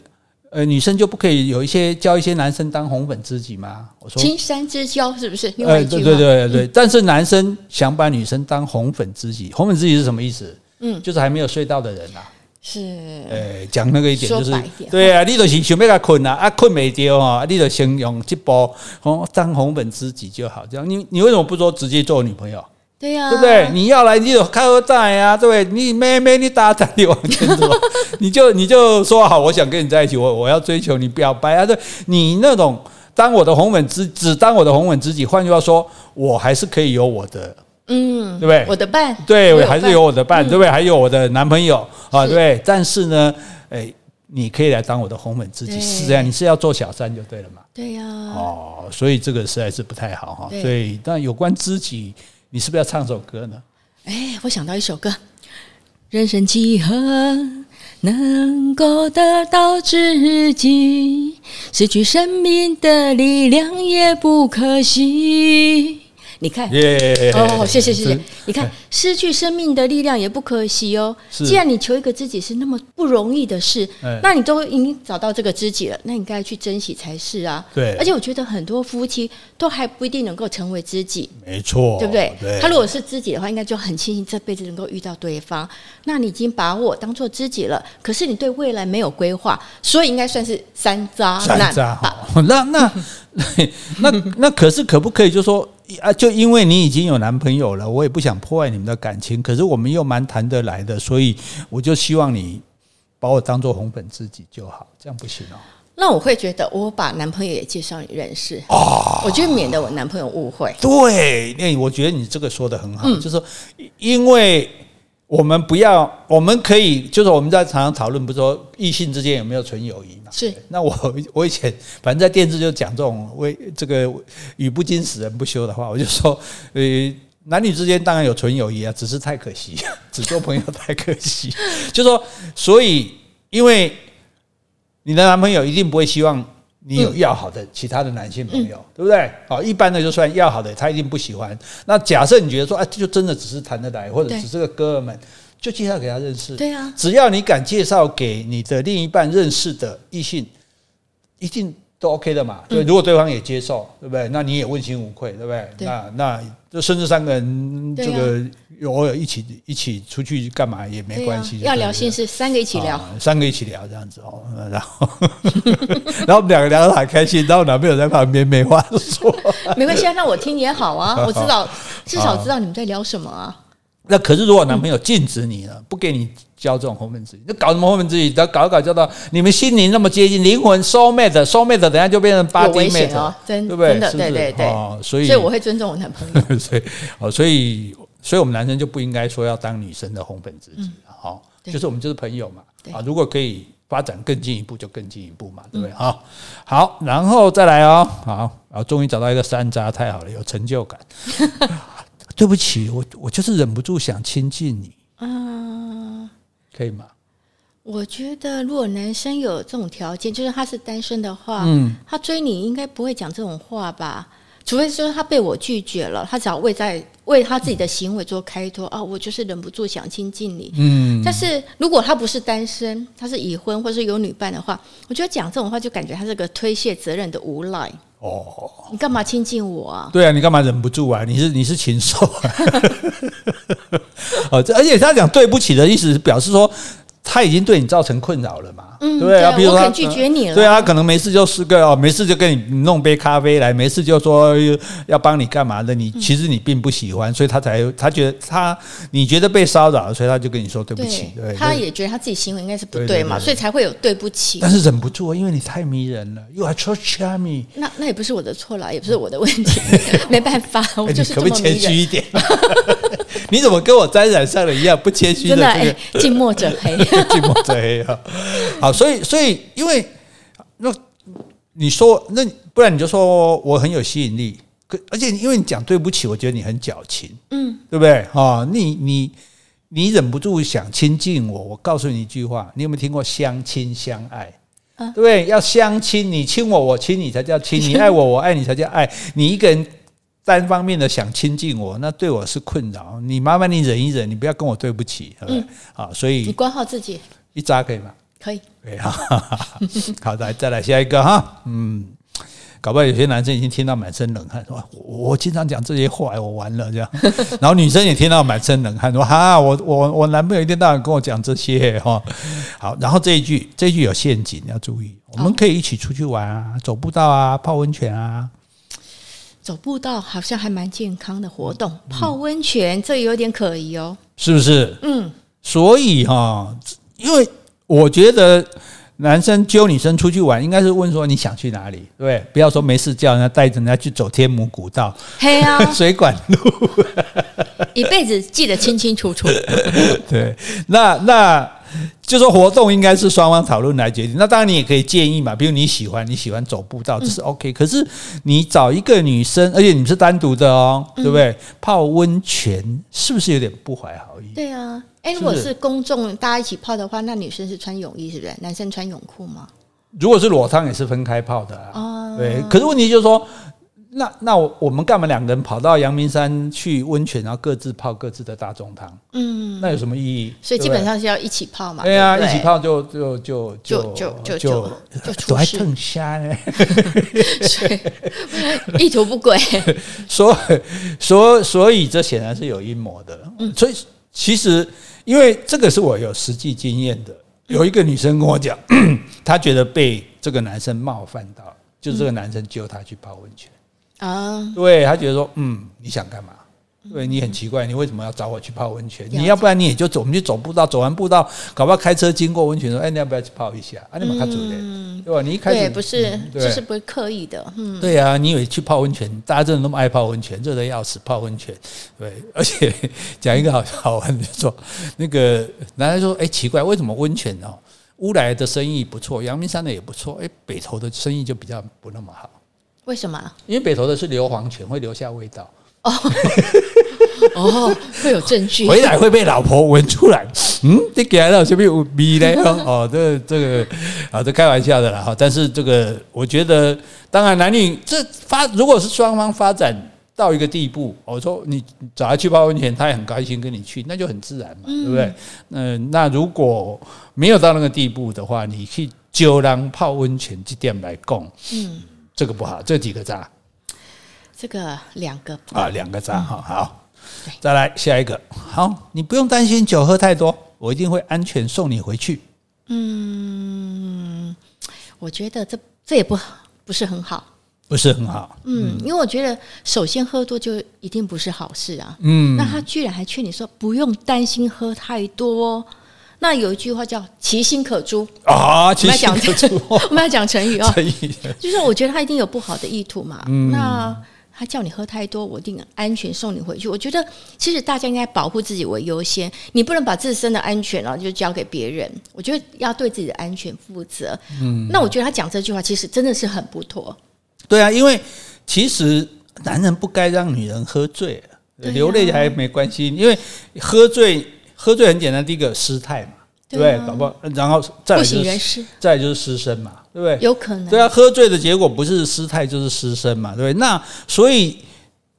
Speaker 1: 呃女生就不可以有一些交一些男生当红粉知己吗？”我说：“
Speaker 2: 青山之交是不是？”
Speaker 1: 哎，对对对对。但是男生想把女生当红粉知己，红粉知己是什么意思？嗯，就是还没有睡到的人呐。
Speaker 2: 是。
Speaker 1: 哎，讲那个一点就是，对啊，你都是想要他困啊，啊困没掉啊，你就先用这波红当红粉知己就好。这样，你你为什么不说直接做女朋友？
Speaker 2: 对呀，
Speaker 1: 对不对？你要来，你有开个站呀，对不对？你妹妹，你打站，你往前走，你就你就说好，我想跟你在一起，我我要追求你表白啊！对，你那种当我的红粉知，只当我的红粉知己。换句话说，我还是可以有我的，嗯，对不对？
Speaker 2: 我的伴，
Speaker 1: 对，我还是有我的伴，对不对？还有我的男朋友啊，对不对？但是呢，哎，你可以来当我的红粉知己，是这样，你是要做小三就对了嘛？
Speaker 2: 对呀。
Speaker 1: 哦，所以这个实在是不太好哈。所以，但有关知己。你是不是要唱首歌呢？
Speaker 2: 哎，我想到一首歌，人生几何能够得到知己？失去生命的力量也不可惜。你看，yeah, 哦，谢谢谢谢。你看，失去生命的力量也不可惜哦。是既然你求一个知己是那么不容易的事，嗯、那你都已经找到这个知己了，那你该去珍惜才是啊。对，而且我觉得很多夫妻都还不一定能够成为知己，
Speaker 1: 没错，
Speaker 2: 对不对？对他如果是知己的话，应该就很庆幸这辈子能够遇到对方。那你已经把我当做知己了，可是你对未来没有规划，所以应该算是山渣。
Speaker 1: 山楂好，那那那那可是可不可以就说？啊，就因为你已经有男朋友了，我也不想破坏你们的感情。可是我们又蛮谈得来的，所以我就希望你把我当做红粉知己就好，这样不行哦。
Speaker 2: 那我会觉得，我把男朋友也介绍你认识啊，我觉得免得我男朋友误会。
Speaker 1: 对，那我觉得你这个说的很好，嗯、就是说因为。我们不要，我们可以，就是我们在常常讨论，不是说异性之间有没有纯友谊嘛？
Speaker 2: 是。
Speaker 1: 那我我以前反正在电视就讲这种为这个语不惊死人不休的话，我就说，呃，男女之间当然有纯友谊啊，只是太可惜，只做朋友太可惜。就说，所以因为你的男朋友一定不会希望。你有要好的其他的男性朋友，嗯、对不对？好，一般的就算要好的，他一定不喜欢。那假设你觉得说，哎，就真的只是谈得来，或者只是个哥们，就介绍给他认识。
Speaker 2: 对啊，
Speaker 1: 只要你敢介绍给你的另一半认识的异性，一定都 OK 的嘛。对，如果对方也接受，对不对？那你也问心无愧，对不对？对那那就甚至三个人这个。偶尔一起一起出去干嘛也没关系，
Speaker 2: 要聊心事，三个一起聊，
Speaker 1: 三个一起聊这样子哦，然后 然后我们两个聊得很开心，然后男朋友在旁边没话说，
Speaker 2: 没关系啊，那我听也好啊，我知道至少知道你们在聊什么啊。
Speaker 1: 那可是如果男朋友禁止你了，不给你交这种红粉知己，那搞什么红粉知己？等搞一搞教到你们心灵那么接近，灵魂 soul mate，soul mate，等下就变成 body mate
Speaker 2: 哦，真
Speaker 1: 对不对？
Speaker 2: 真的，对对对。
Speaker 1: 哦，所以
Speaker 2: 所以我会尊重我男朋友。
Speaker 1: 所以哦，所以所以我们男生就不应该说要当女生的红粉知己，好，就是我们就是朋友嘛。啊，如果可以发展更进一步，就更进一步嘛，对不对？啊，好，然后再来哦，好，然后终于找到一个山楂，太好了，有成就感。对不起，我我就是忍不住想亲近你啊，可以吗？
Speaker 2: 我觉得如果男生有这种条件，就是他是单身的话，嗯，他追你应该不会讲这种话吧？除非说他被我拒绝了，他只要为在为他自己的行为做开脱啊，我就是忍不住想亲近你，嗯。但是如果他不是单身，他是已婚或是有女伴的话，我觉得讲这种话就感觉他是个推卸责任的无赖。哦，你干嘛亲近我啊？
Speaker 1: 对啊，你干嘛忍不住啊？你是你是禽兽啊？哦，这而且他讲对不起的意思，表示说。他已经对你造成困扰了嘛？嗯，对啊，比如说他
Speaker 2: 拒绝你了，
Speaker 1: 对啊，他可能没事就是个哦，没事就跟你弄杯咖啡来，没事就说要帮你干嘛的，你其实你并不喜欢，所以他才他觉得他你觉得被骚扰，所以他就跟你说对不起。对，
Speaker 2: 他也觉得他自己行为应该是不对嘛，所以才会有对不起。
Speaker 1: 但是忍不住，因为你太迷人了，You are so charming。
Speaker 2: 那那也不是我的错了，也不是我的问题，没办法，我就是。
Speaker 1: 可不可以谦虚一点？你怎么跟我沾染上了一样不谦虚的？真
Speaker 2: 的，近墨者黑。
Speaker 1: 近墨者黑啊，好，所以所以因为那你说那不然你就说我很有吸引力，可而且因为你讲对不起，我觉得你很矫情，嗯，对不对啊？你你你忍不住想亲近我，我告诉你一句话，你有没有听过相亲相爱？对不对？要相亲，你亲我，我亲你才叫亲；你爱我，我爱你才叫爱。你一个人单方面的想亲近我，那对我是困扰。你麻烦你忍一忍，你不要跟我对不起，对不对？啊，所以
Speaker 2: 你管好自己。
Speaker 1: 一扎可以吗？
Speaker 2: 可以，
Speaker 1: 可以哈。好的，再来下一个哈。嗯，搞不好有些男生已经听到满身冷汗，说：“我经常讲这些话，我完了这样。”然后女生也听到满身冷汗，说：“哈，我我我男朋友一天到晚跟我讲这些哈。”好，然后这一句这一句有陷阱，要注意。我们可以一起出去玩啊，走步道啊，泡温泉啊。
Speaker 2: 走步道好像还蛮健康的活动，泡温泉这有点可疑哦，
Speaker 1: 是不是？嗯，所以哈。因为我觉得男生揪女生出去玩，应该是问说你想去哪里，对，不要说没事叫人家带着人家去走天母古道，
Speaker 2: 嘿啊，
Speaker 1: 水管路，
Speaker 2: 一辈子记得清清楚楚。
Speaker 1: 对，那那。就说活动应该是双方讨论来决定，那当然你也可以建议嘛，比如你喜欢你喜欢走步道，这是 OK。可是你找一个女生，而且你是单独的哦，对不对？泡温泉是不是有点不怀好意？
Speaker 2: 对啊，哎，如果是公众大家一起泡的话，那女生是穿泳衣，是不是？男生穿泳裤吗？
Speaker 1: 如果是裸汤也是分开泡的啊。对，可是问题就是说。那那我我们干嘛两个人跑到阳明山去温泉，然后各自泡各自的大众汤？嗯，那有什么意义？
Speaker 2: 所以基本上是要一起泡嘛。
Speaker 1: 对啊，一起泡就就就
Speaker 2: 就就就就
Speaker 1: 就还更瞎呢，
Speaker 2: 意图不轨。
Speaker 1: 所所所以这显然是有阴谋的。所以其实因为这个是我有实际经验的，有一个女生跟我讲，她觉得被这个男生冒犯到，就这个男生揪她去泡温泉。啊，对，他觉得说，嗯，你想干嘛？对，你很奇怪，你为什么要找我去泡温泉？你要不然你也就走，我们就走步道，走完步道，搞不好开车经过温泉，说，哎，你要不要去泡一下？啊，你马上走的，对吧？你一开始
Speaker 2: 不是，就是不是刻意的，嗯，
Speaker 1: 对啊，你以为去泡温泉，大家真的那么爱泡温泉，热的要死，泡温泉，对，而且讲一个好好玩的说，那个男人说，哎，奇怪，为什么温泉哦，乌来的生意不错，阳明山的也不错，哎，北投的生意就比较不那么好。
Speaker 2: 为什么？
Speaker 1: 因为北投的是硫磺泉，会留下味道。
Speaker 2: 哦，哦，会有证据，
Speaker 1: 回来会被老婆闻出来。嗯，你给来了这边有逼嘞？哦，这这个啊，这开玩笑的啦哈。但是这个，我觉得，当然男女这发，如果是双方发展到一个地步，我说你找他去泡温泉，他也很高兴跟你去，那就很自然嘛，对不对？嗯，那如果没有到那个地步的话，你去酒廊泡温泉这点来供，嗯。这个不好，这几个渣，
Speaker 2: 这个两个
Speaker 1: 啊，两个渣哈，好，再来下一个，好，你不用担心酒喝太多，我一定会安全送你回去。
Speaker 2: 嗯，我觉得这这也不不是很好，
Speaker 1: 不是很好。
Speaker 2: 嗯，因为我觉得首先喝多就一定不是好事啊。嗯，那他居然还劝你说不用担心喝太多。那有一句话叫“其心可诛”
Speaker 1: 啊，其心可诛。
Speaker 2: 我们要讲成语啊，
Speaker 1: 成语
Speaker 2: 就是我觉得他一定有不好的意图嘛。嗯，那。他叫你喝太多，我一定安全送你回去。我觉得其实大家应该保护自己为优先，你不能把自身的安全然后就交给别人。我觉得要对自己的安全负责。嗯，那我觉得他讲这句话其实真的是很不妥。
Speaker 1: 对啊，因为其实男人不该让女人喝醉，流泪还没关系，因为喝醉喝醉很简单，第一个失态嘛。对，搞不好，然后再来就是再来就是失身嘛，对不对？
Speaker 2: 有可能。
Speaker 1: 对啊，喝醉的结果不是失态就是失身嘛，对不对？那所以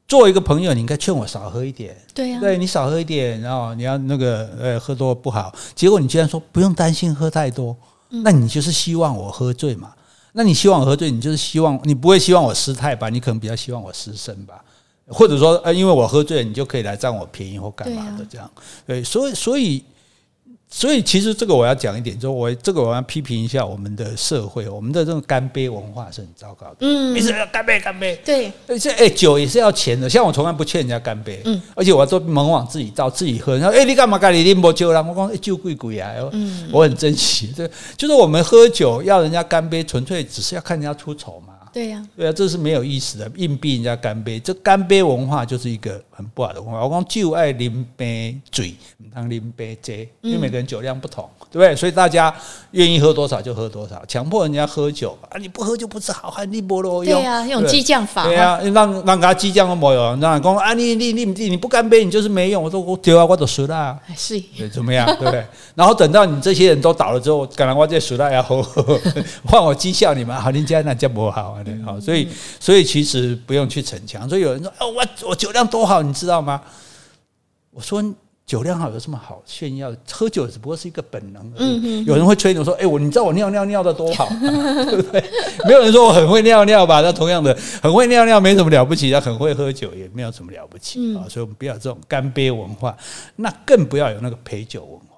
Speaker 1: 作为一个朋友，你应该劝我少喝一点。
Speaker 2: 对啊，
Speaker 1: 对你少喝一点，然后你要那个呃喝多不好。结果你竟然说不用担心喝太多，那你就是希望我喝醉嘛？那你希望我喝醉，你就是希望你不会希望我失态吧？你可能比较希望我失身吧？或者说呃，因为我喝醉了，你就可以来占我便宜或干嘛的这样？对，所以所以。所以，其实这个我要讲一点，就我这个我要批评一下我们的社会，我们的这种干杯文化是很糟糕的。嗯，你是要干杯，干杯。
Speaker 2: 对，
Speaker 1: 而且哎，酒也是要钱的。像我从来不劝人家干杯，嗯，而且我都猛往自己倒，自己喝。然后，哎，你干嘛干？你拎不酒啦？我讲酒贵贵啊，嗯，我很珍惜。这就是我们喝酒要人家干杯，纯粹只是要看人家出丑嘛。
Speaker 2: 对呀，
Speaker 1: 对啊，这是没有意思的，硬逼人家干杯，这干杯文化就是一个很不好的文化。我讲就爱啉杯嘴，唔通啉杯遮，因为每个人酒量不同。对不对？所以大家愿意喝多少就喝多少，强迫人家喝酒啊！你不喝就不是好汉，你不咯用？
Speaker 2: 对啊，用激将法。
Speaker 1: 对啊，让让他激将都没有，让讲啊，你你你你你不干杯，你就是没用。我说我丢啊，我都输了。
Speaker 2: 是，
Speaker 1: 对，怎么样？对不对？然后等到你这些人都倒了之后，可能我再输了要喝，换我讥笑你们，好，人家那叫不好啊，对，好，所以所以其实不用去逞强。所以有人说，哦，我我酒量多好，你知道吗？我说。酒量好有什么好炫耀？喝酒只不过是一个本能而已。有人会吹牛说：“哎，我你知道我尿尿尿的多好，对不 对？”没有人说我很会尿尿吧？那同样的，很会尿尿没什么了不起，他很会喝酒也没有什么了不起啊。所以我们不要这种干杯文化，那更不要有那个陪酒文化。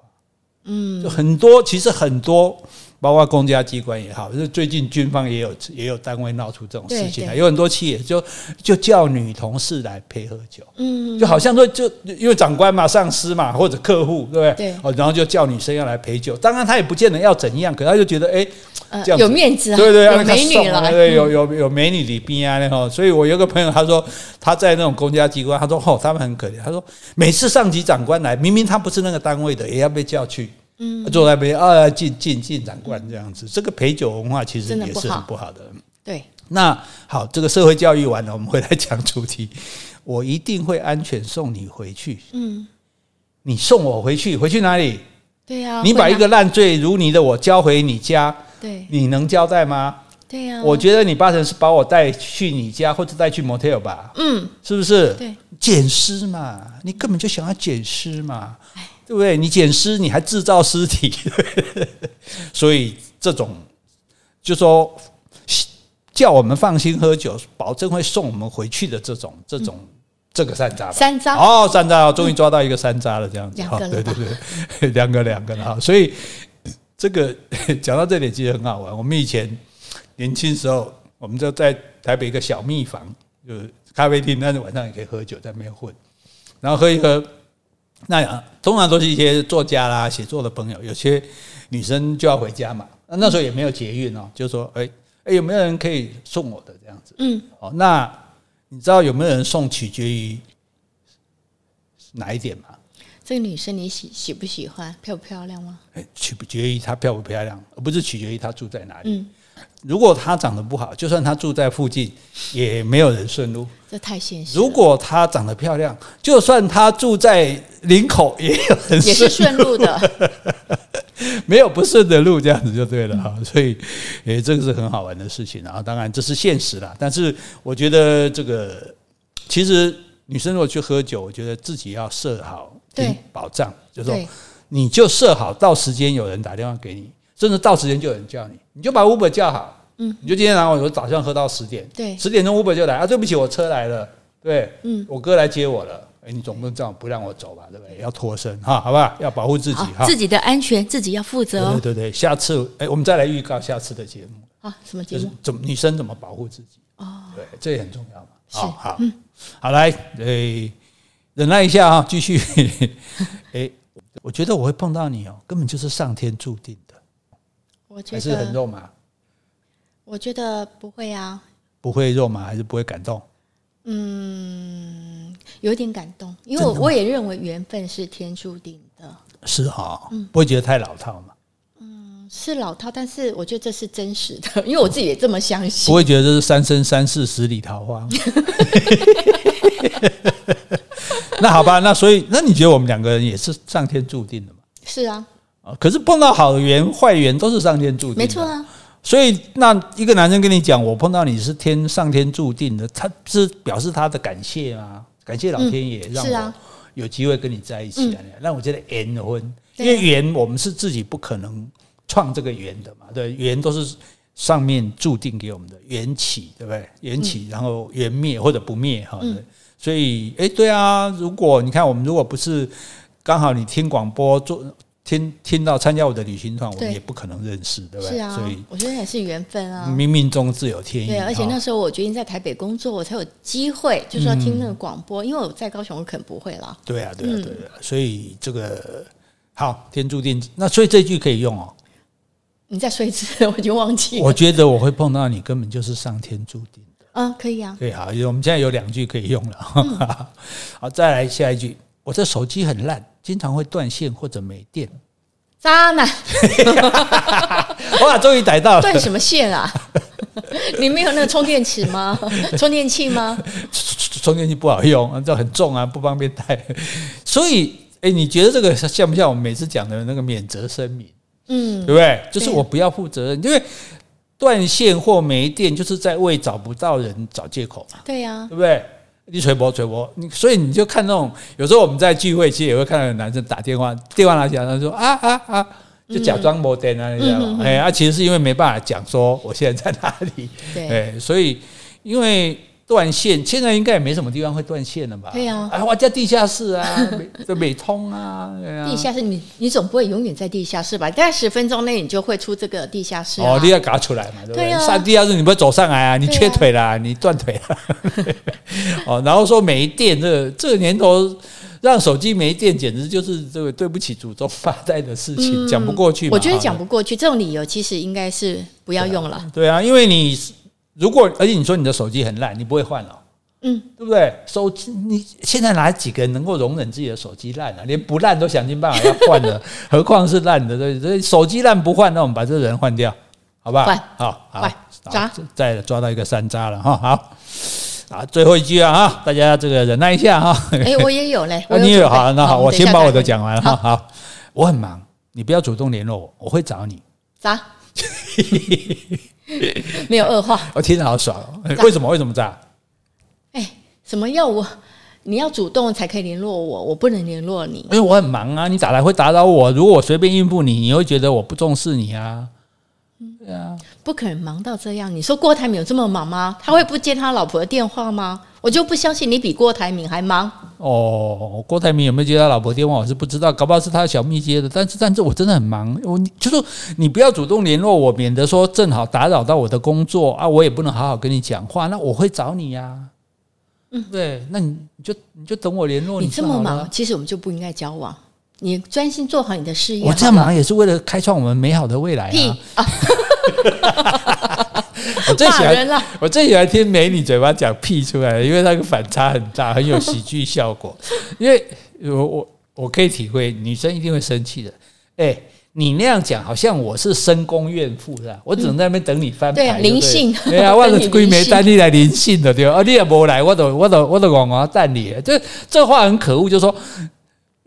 Speaker 1: 嗯，就很多，其实很多。包括公家机关也好，就是最近军方也有也有单位闹出这种事情来，有很多企业就就叫女同事来陪喝酒，嗯，就好像说就因为长官嘛、上司嘛或者客户，对不对？对，哦，然后就叫女生要来陪酒，当然他也不见得要怎样，可他就觉得哎，这样
Speaker 2: 有面子，
Speaker 1: 对对，
Speaker 2: 有美女了，
Speaker 1: 对，有有有美女礼宾啊，然后，所以我有个朋友他说他在那种公家机关，他说哦，他们很可怜，他说每次上级长官来，明明他不是那个单位的，也要被叫去。嗯，坐在边啊，进进进长官这样子，这个陪酒文化其实也是很不好的。
Speaker 2: 对，
Speaker 1: 那好，这个社会教育完了，我们回来讲主题。我一定会安全送你回去。嗯，你送我回去，回去哪里？
Speaker 2: 对呀，
Speaker 1: 你把一个烂醉如泥的我交回你家，对，你能交代吗？
Speaker 2: 对呀，我
Speaker 1: 觉得你八成是把我带去你家，或者带去 motel 吧。嗯，是不是？
Speaker 2: 对，
Speaker 1: 捡尸嘛，你根本就想要捡尸嘛。对不对？你捡尸，你还制造尸体，所以这种就说叫我们放心喝酒，保证会送我们回去的这种这种、嗯、这个山楂，
Speaker 2: 山楂。
Speaker 1: 哦，山楂，终于抓到一个山楂了，这样子，对对对，两个两个了，所以这个 讲到这里其实很好玩。我们以前年轻时候，我们就在台北一个小蜜房，就是咖啡厅，但是晚上也可以喝酒，在那边混，然后喝一喝。那样通常都是一些作家啦、写作的朋友，有些女生就要回家嘛。那那时候也没有捷运哦，就说：“哎哎，有没有人可以送我的这样子？”嗯，哦，那你知道有没有人送，取决于哪一点吗？
Speaker 2: 这个女生你喜喜不喜欢，漂不漂亮吗？
Speaker 1: 哎，取决于她漂不漂亮，而不是取决于她住在哪里。嗯。如果她长得不好，就算她住在附近，也没有人顺路。
Speaker 2: 这太现实。
Speaker 1: 如果她长得漂亮，就算她住在林口，也有人
Speaker 2: 也是顺路的。
Speaker 1: 没有不顺的路，这样子就对了哈。所以，诶，这个是很好玩的事情。啊，当然这是现实啦。但是，我觉得这个其实女生如果去喝酒，我觉得自己要设好保障，就是说你就设好到时间有人打电话给你。甚至到时间就有人叫你，你就把 Uber 叫好，嗯，你就今天晚上我打算喝到十点，
Speaker 2: 对，
Speaker 1: 十点钟 Uber 就来啊，对不起，我车来了，对，嗯，我哥来接我了，哎，你总不能这样不让我走吧，对不对？要脱身哈，好吧，要保护自己哈，
Speaker 2: 自己的安全自己要负责哦，
Speaker 1: 对对对，下次哎，我们再来预告下次的节目
Speaker 2: 啊，什么节目？
Speaker 1: 怎么女生怎么保护自己？
Speaker 2: 哦，
Speaker 1: 对，这也很重要嘛。
Speaker 2: 好
Speaker 1: 好，嗯，好来，诶，忍耐一下啊，继续。诶，我觉得我会碰到你哦，根本就是上天注定的。
Speaker 2: 我觉得
Speaker 1: 还是很肉麻。
Speaker 2: 我觉得不会啊。
Speaker 1: 不会肉麻，还是不会感动？
Speaker 2: 嗯，有点感动，因为我我也认为缘分是天注定的。
Speaker 1: 是哈、哦，不会觉得太老套吗？
Speaker 2: 嗯，是老套，但是我觉得这是真实的，因为我自己也这么相信。
Speaker 1: 不会觉得这是三生三世十里桃花？那好吧，那所以那你觉得我们两个人也是上天注定的吗？
Speaker 2: 是啊，
Speaker 1: 可是碰到好缘坏缘都是上天注定的，
Speaker 2: 没错啊。
Speaker 1: 所以那一个男生跟你讲，我碰到你是天上天注定的，他是表示他的感谢吗？感谢老天爷让我有机会跟你在一起啊！让我觉得缘分，因为缘我们是自己不可能创这个缘的嘛，对，缘都是上面注定给我们的缘起，对不对？缘起，然后缘灭或者不灭哈。所以，哎，对啊，如果你看我们如果不是刚好你听广播做。听听到参加我的旅行团，我们也不可能认识，对不对？
Speaker 2: 是啊，所以我觉得也是缘分啊。
Speaker 1: 冥冥中自有天意。
Speaker 2: 对，而且那时候我决定在台北工作，我才有机会，就是要听那个广播。因为我在高雄，我可能不会了。
Speaker 1: 对啊，对啊，对啊。所以这个好，天注定。那所以这句可以用哦。
Speaker 2: 你再说一次，我已经忘记了。
Speaker 1: 我觉得我会碰到你，根本就是上天注定的。
Speaker 2: 嗯，可以啊。
Speaker 1: 对，好，我们现在有两句可以用了。好，再来下一句。我这手机很烂，经常会断线或者没电。
Speaker 2: 渣男！
Speaker 1: 哇，终于逮到了！
Speaker 2: 断什么线啊？你没有那个充电池吗？充电器吗？
Speaker 1: 充电器不好用，这很重啊，不方便带。所以，哎，你觉得这个像不像我们每次讲的那个免责声明？嗯，对不对？就是我不要负责任，因为断线或没电，就是在为找不到人找借口嘛。
Speaker 2: 对呀，
Speaker 1: 对不对？你吹波吹波，你所以你就看那种有时候我们在聚会，其实也会看到有男生打电话，电话拿起来，他说啊啊啊，就假装没电啊，你知道吗？哎，啊，其实是因为没办法讲说我现在在哪里，对，所以因为。断线，现在应该也没什么地方会断线了吧？
Speaker 2: 对呀，
Speaker 1: 啊，我家地下室啊，这美通啊，
Speaker 2: 地下室你你总不会永远在地下室吧？大概十分钟内你就会出这个地下室
Speaker 1: 哦，你要搞出来嘛，对不对？上地下室你不会走上来啊？你缺腿了，你断腿了，哦，然后说没电，这个这个年头让手机没电，简直就是这个对不起祖宗八代的事情，讲不过去。
Speaker 2: 我觉得讲不过去，这种理由其实应该是不要用了。
Speaker 1: 对啊，因为你。如果而且你说你的手机很烂，你不会换了，嗯，对不对？手机你现在哪几个人能够容忍自己的手机烂啊？连不烂都想尽办法要换了，何况是烂的？对，所以手机烂不换，那我们把这个人换掉，好不好？
Speaker 2: 换，
Speaker 1: 好，
Speaker 2: 好，抓，
Speaker 1: 再抓到一个山楂了哈，好，啊，最后一句啊哈，大家这个忍耐一下哈。哎，
Speaker 2: 我也有嘞，
Speaker 1: 你也有好，那好，我先把我的讲完了哈。好，我很忙，你不要主动联络我，我会找你。
Speaker 2: 咋？没有恶化，
Speaker 1: 我听着好爽哦。为什么？为什么这样？
Speaker 2: 哎，什么要我？你要主动才可以联络我，我不能联络你，
Speaker 1: 因为我很忙啊。你打来会打扰我，如果我随便应付你，你会觉得我不重视你啊。对啊，
Speaker 2: 不可能忙到这样。你说郭台铭有这么忙吗？他会不接他老婆的电话吗？我就不相信你比郭台铭还忙
Speaker 1: 哦。郭台铭有没有接他老婆电话，我是不知道，搞不好是他小蜜接的。但是，但是我真的很忙，我就说你不要主动联络我，免得说正好打扰到我的工作啊，我也不能好好跟你讲话。那我会找你呀、啊。嗯，对，那你就你就等我联络你。
Speaker 2: 你这么忙，其实我们就不应该交往。你专心做好你的事业。
Speaker 1: 我这样忙也是为了开创我们美好的未来啊！我最喜欢我最喜欢听美女嘴巴讲屁出来，因为那个反差很大，很有喜剧效果。因为我我我可以体会，女生一定会生气的。哎，你那样讲，好像我是深宫怨妇是吧？我只能在那边等你翻牌。
Speaker 2: 对，灵性。
Speaker 1: 对啊，我是闺蜜带你来灵性的对吧？啊，你也没来，我都我都我都往往带你。这这话很可恶，就是说。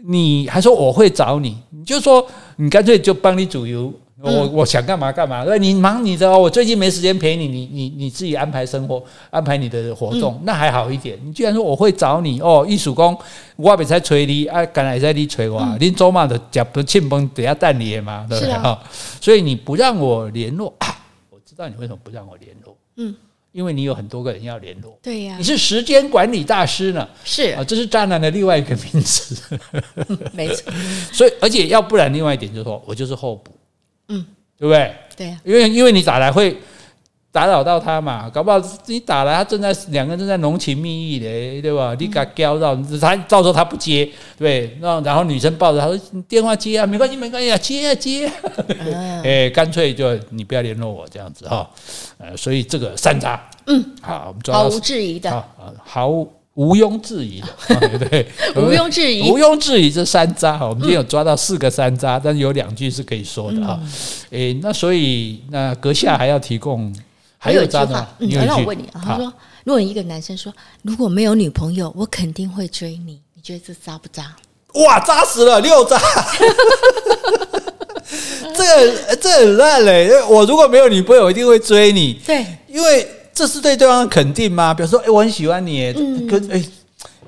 Speaker 1: 你还说我会找你，你就说你干脆就帮你煮油，我我想干嘛干嘛。那，你忙你的哦，我最近没时间陪你，你你你自己安排生活，安排你的活动，那还好一点。你居然说我会找你哦，艺术工，我别在催你，啊，刚才在你催我，你走嘛的讲不庆丰等下带你嘛，对不对？哈，所以你不让我联络，我知道你为什么不让我联络，嗯。因为你有很多个人要联络，
Speaker 2: 对呀，
Speaker 1: 你是时间管理大师呢，
Speaker 2: 是
Speaker 1: 啊，这是渣男的另外一个名词，
Speaker 2: 没错。
Speaker 1: 所以，而且要不然，另外一点就是说我就是候补，嗯，对不对？
Speaker 2: 对啊，
Speaker 1: 因为因为你打来会打扰到他嘛，搞不好你打来，他正在两个人正在浓情蜜意的，对吧？你给他叫到，他到时候他不接，对，那然后女生抱着他说：“你电话接啊，没关系，没关系啊，接啊接。啊” 哎，干脆就你不要联络我这样子哈。呃，所以这个山楂，嗯，好，我们抓到
Speaker 2: 毫无质疑的，
Speaker 1: 好，毫无庸置疑的，对不对？
Speaker 2: 毋庸置疑，
Speaker 1: 毋庸置疑这山楂哈。我们今天有抓到四个山楂，但是有两句是可以说的哈。诶，那所以那阁下还要提供。还有一句话，嗯，那我问你，他说，如果一个男生说，如果没有女朋友，我肯定会追你，你觉得这渣不渣？哇，扎死了，六渣！这个这很烂嘞，我如果没有女朋友，我一定会追你。对，因为这是对对方的肯定吗？比如说，哎，我很喜欢你，嗯，可哎，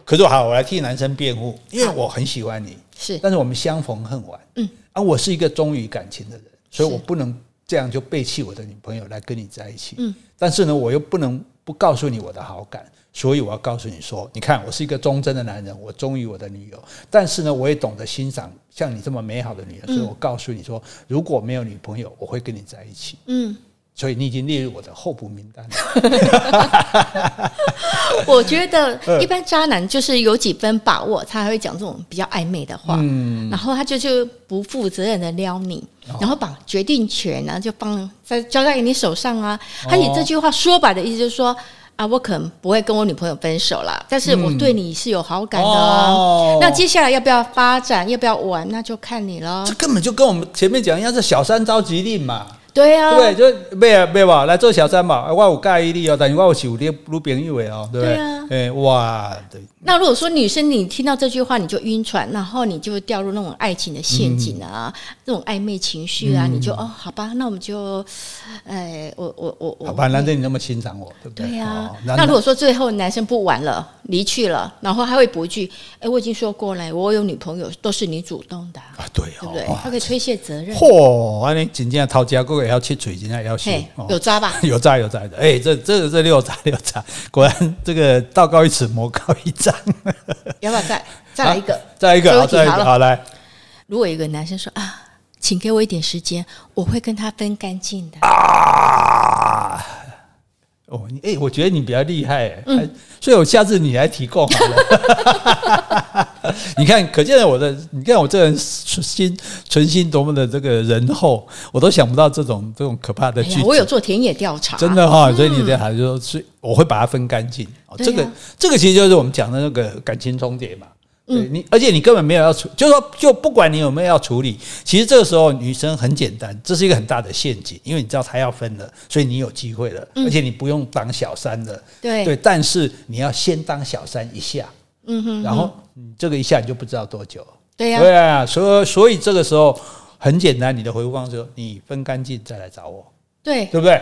Speaker 1: 可是我好，我来替男生辩护，因为我很喜欢你，是，但是我们相逢恨晚，嗯，而我是一个忠于感情的人，所以我不能。这样就背弃我的女朋友来跟你在一起，嗯，但是呢，我又不能不告诉你我的好感，所以我要告诉你说，你看我是一个忠贞的男人，我忠于我的女友，但是呢，我也懂得欣赏像你这么美好的女人，所以我告诉你说，如果没有女朋友，我会跟你在一起，嗯。所以你已经列入我的候补名单了。我觉得 一般渣男就是有几分把握，他还会讲这种比较暧昧的话，嗯，然后他就就不负责任的撩你，然后把决定权呢就放在交在你手上啊。他以这句话说白的意思就是说啊，我可能不会跟我女朋友分手啦，但是我对你是有好感的。哦那接下来要不要发展，要不要玩，那就看你了。这根本就跟我们前面讲一样，是小三着急令嘛。对啊，对，就没有没有吧，来做小三嘛，我有介意你哦，但是我有是有点女朋友的哦，对不对？哎，哇，对。那如果说女生你听到这句话你就晕船，然后你就掉入那种爱情的陷阱啊，那种暧昧情绪啊，你就哦，好吧，那我们就，哎，我我我我，好吧，难得你那么欣赏我，对不对？对呀。那如果说最后男生不玩了，离去了，然后他会补一句，哎，我已经说过了，我有女朋友，都是你主动的啊，对，对不对？他可以推卸责任。嚯，安尼真正掏家过。也要切嘴，现在要切，有渣吧？有渣有渣的，哎，这这这六渣六渣，果然这个道高一尺，魔高一丈。要不要再再来一个？再来一个，好，再来一个，好来。如果有一个男生说啊，请给我一点时间，我会跟他分干净的啊。哦，哎、欸，我觉得你比较厉害，嗯，所以我下次你来提供好了。你看，可见我的，你看我这个人心存心多么的这个仁厚，我都想不到这种这种可怕的句子。我有做田野调查，真的哈，所以你这孩子就说，所以我会把它分干净。这个这个其实就是我们讲的那个感情重叠嘛。对你，而且你根本没有要处，就是说，就不管你有没有要处理，其实这个时候女生很简单，这是一个很大的陷阱，因为你知道她要分了，所以你有机会了，而且你不用当小三了，对。对，但是你要先当小三一下，嗯哼，然后你这个一下你就不知道多久，对呀，对啊，所以所以这个时候很简单，你的回复方式，你分干净再来找我，对，对不对？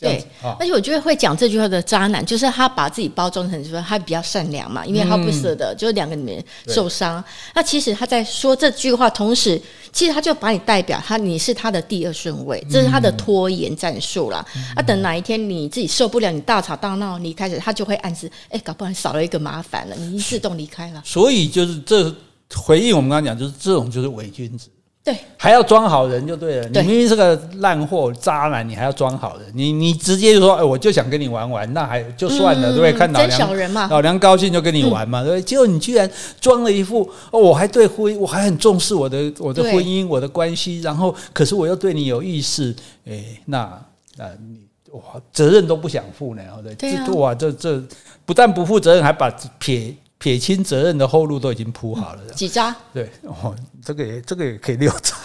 Speaker 1: 对，而且我觉得会讲这句话的渣男，就是他把自己包装成说他比较善良嘛，因为他不舍得，就是两个女人受伤。那其实他在说这句话同时，其实他就把你代表他，你是他的第二顺位，这是他的拖延战术啦。啊，等哪一天你自己受不了，你大吵大闹离开时，他就会暗示，哎，搞不好你少了一个麻烦了，你自动离开了。所以就是这回应我们刚刚讲，就是这种就是伪君子。对，还要装好人就对了。对你明明是个烂货渣男，你还要装好人。你你直接就说，哎，我就想跟你玩玩，那还就算了，嗯、对不对？看老娘老娘高兴就跟你玩嘛，对不对？结果你居然装了一副，哦，我还对婚，我还很重视我的我的婚姻，我的关系，然后可是我又对你有意思，哎，那那你哇，责任都不想负呢，对不对？这哇，这这不但不负责任，还把撇。撇清责任的后路都已经铺好了，几渣？对，哦，这个也这个也可以六渣，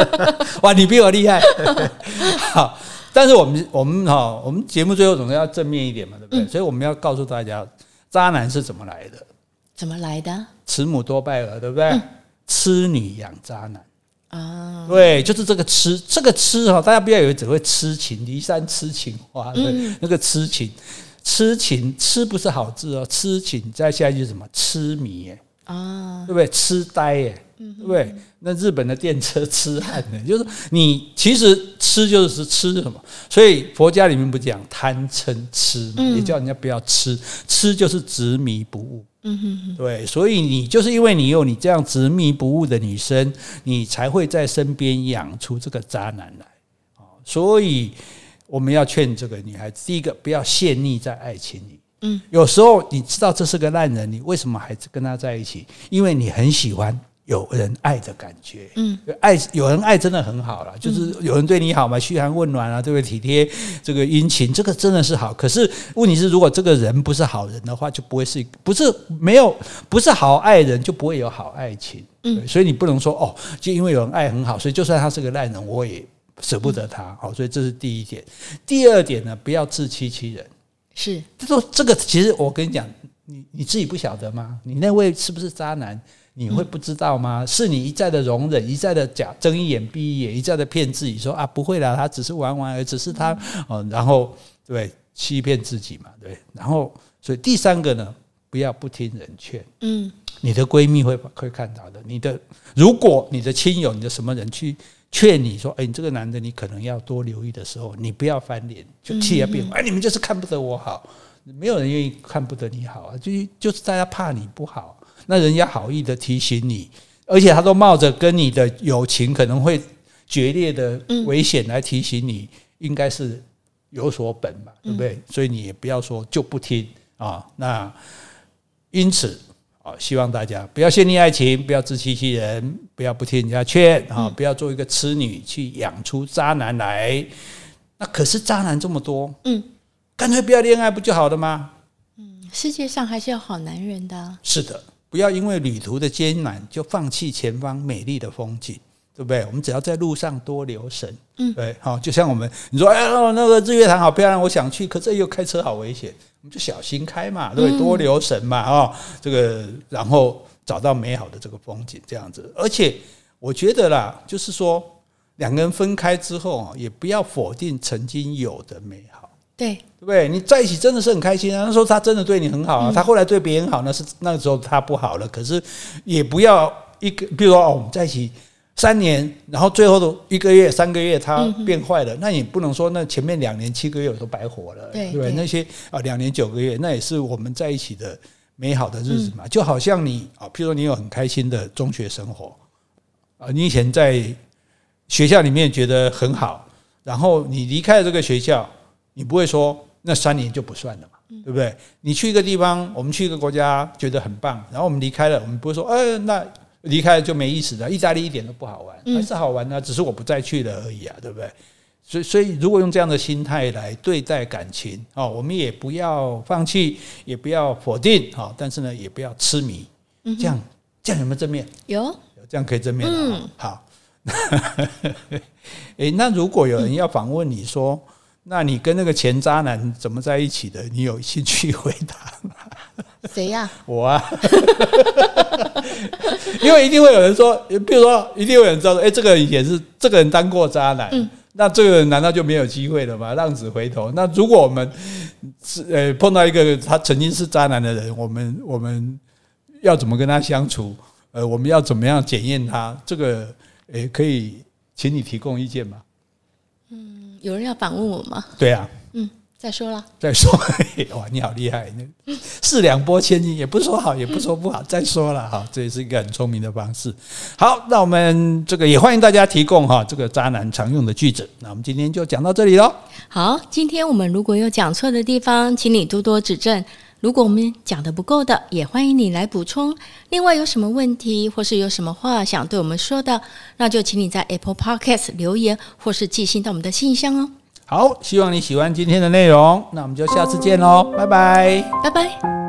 Speaker 1: 哇，你比我厉害。好，但是我们我们哈，我们节目最后总是要正面一点嘛，对不对？嗯、所以我们要告诉大家，渣男是怎么来的？怎么来的？慈母多败儿，对不对？嗯、痴女养渣男啊，对，就是这个痴，这个痴哈，大家不要以为只会痴情，骊山痴情花，对，嗯、那个痴情。痴情痴不是好字哦，痴情再下一句什么痴迷耶啊，对不对？痴呆耶，对不对？那日本的电车痴汉呢，就是你其实痴就是吃什么？所以佛家里面不讲贪嗔痴嘛，也叫人家不要痴，痴就是执迷不悟。嗯哼，对，所以你就是因为你有你这样执迷不悟的女生，你才会在身边养出这个渣男来。所以。我们要劝这个女孩子，第一个不要陷溺在爱情里。嗯，有时候你知道这是个烂人，你为什么还是跟他在一起？因为你很喜欢有人爱的感觉。嗯，爱有人爱真的很好了，就是有人对你好嘛，嘘寒问暖啊，对不对？体贴这个殷勤，这个真的是好。可是问题是，如果这个人不是好人的话，就不会是不是没有不是好爱人，就不会有好爱情。嗯，所以你不能说哦，就因为有人爱很好，所以就算他是个烂人，我也舍不得他。好，所以这是第一点。第二点呢，不要自欺欺人。
Speaker 2: 是，
Speaker 1: 他说这个其实我跟你讲，你你自己不晓得吗？你那位是不是渣男？你会不知道吗？是你一再的容忍，一再的假睁一眼闭一眼，一再的骗自己说啊不会啦，他只是玩玩而已，只是他哦，然后对欺骗自己嘛，对，然后所以第三个呢，不要不听人劝，嗯，你的闺蜜会会看到的，你的如果你的亲友，你的什么人去。劝你说：“哎，你这个男的，你可能要多留意的时候，你不要翻脸，就气而变。哎，你们就是看不得我好，没有人愿意看不得你好啊，就就是大家怕你不好。那人家好意的提醒你，而且他都冒着跟你的友情可能会决裂的危险来提醒你，应该是有所本嘛，对不对？所以你也不要说就不听啊。那因此。”啊，希望大家不要陷溺爱情，不要自欺欺人，不要不听人家劝啊，不要做一个痴女去养出渣男来。那可是渣男这么多，嗯，干脆不要恋爱不就好了吗？
Speaker 2: 嗯，世界上还是有好男人的。
Speaker 1: 是的，不要因为旅途的艰难就放弃前方美丽的风景，对不对？我们只要在路上多留神，嗯，对，好，就像我们你说，哎呀，那个日月潭好漂亮，我想去，可是又开车好危险。我们就小心开嘛，对，多留神嘛，啊、哦，这个然后找到美好的这个风景，这样子。而且我觉得啦，就是说两个人分开之后啊，也不要否定曾经有的美好，
Speaker 2: 对，
Speaker 1: 对不对？你在一起真的是很开心啊，那时候他真的对你很好啊，他后来对别人好，那是那个时候他不好了。可是也不要一个，比如说哦，我们在一起。三年，然后最后的一个月、三个月，它变坏了，嗯、那你不能说那前面两年七个月我都白活了，对，不对？那些啊，两年九个月，那也是我们在一起的美好的日子嘛。嗯、就好像你啊，譬如说你有很开心的中学生活啊，你以前在学校里面觉得很好，然后你离开了这个学校，你不会说那三年就不算了嘛，对不对？你去一个地方，我们去一个国家觉得很棒，然后我们离开了，我们不会说，哎，那。离开了就没意思了，意大利一点都不好玩，还是好玩呢，只是我不再去了而已啊，对不对？所以，所以如果用这样的心态来对待感情，哦，我们也不要放弃，也不要否定，哦，但是呢，也不要痴迷，这样这样有没有正面？
Speaker 2: 有，
Speaker 1: 有这样可以正面的。嗯，好。哎，那如果有人要访问你说，那你跟那个前渣男怎么在一起的？你有兴趣 回答吗？
Speaker 2: 谁呀？
Speaker 1: 我啊，因为一定会有人说，比如说，一定会有人知道说，哎，这个人也是这个人当过渣男，嗯、那这个人难道就没有机会了吗？浪子回头。那如果我们是呃碰到一个他曾经是渣男的人，我们我们要怎么跟他相处？呃，我们要怎么样检验他？这个诶，可以请你提供意见吗？
Speaker 2: 嗯，有人要反问我吗？
Speaker 1: 对啊。
Speaker 2: 嗯再说了，
Speaker 1: 再说，哇，你好厉害！那四两拨千斤，也不说好，也不说不好。再说了哈，这也是一个很聪明的方式。好，那我们这个也欢迎大家提供哈这个渣男常用的句子。那我们今天就讲到这里喽。
Speaker 2: 好，今天我们如果有讲错的地方，请你多多指正。如果我们讲的不够的，也欢迎你来补充。另外，有什么问题或是有什么话想对我们说的，那就请你在 Apple Podcast 留言，或是寄信到我们的信箱哦。
Speaker 1: 好，希望你喜欢今天的内容，那我们就下次见喽，拜拜，
Speaker 2: 拜拜。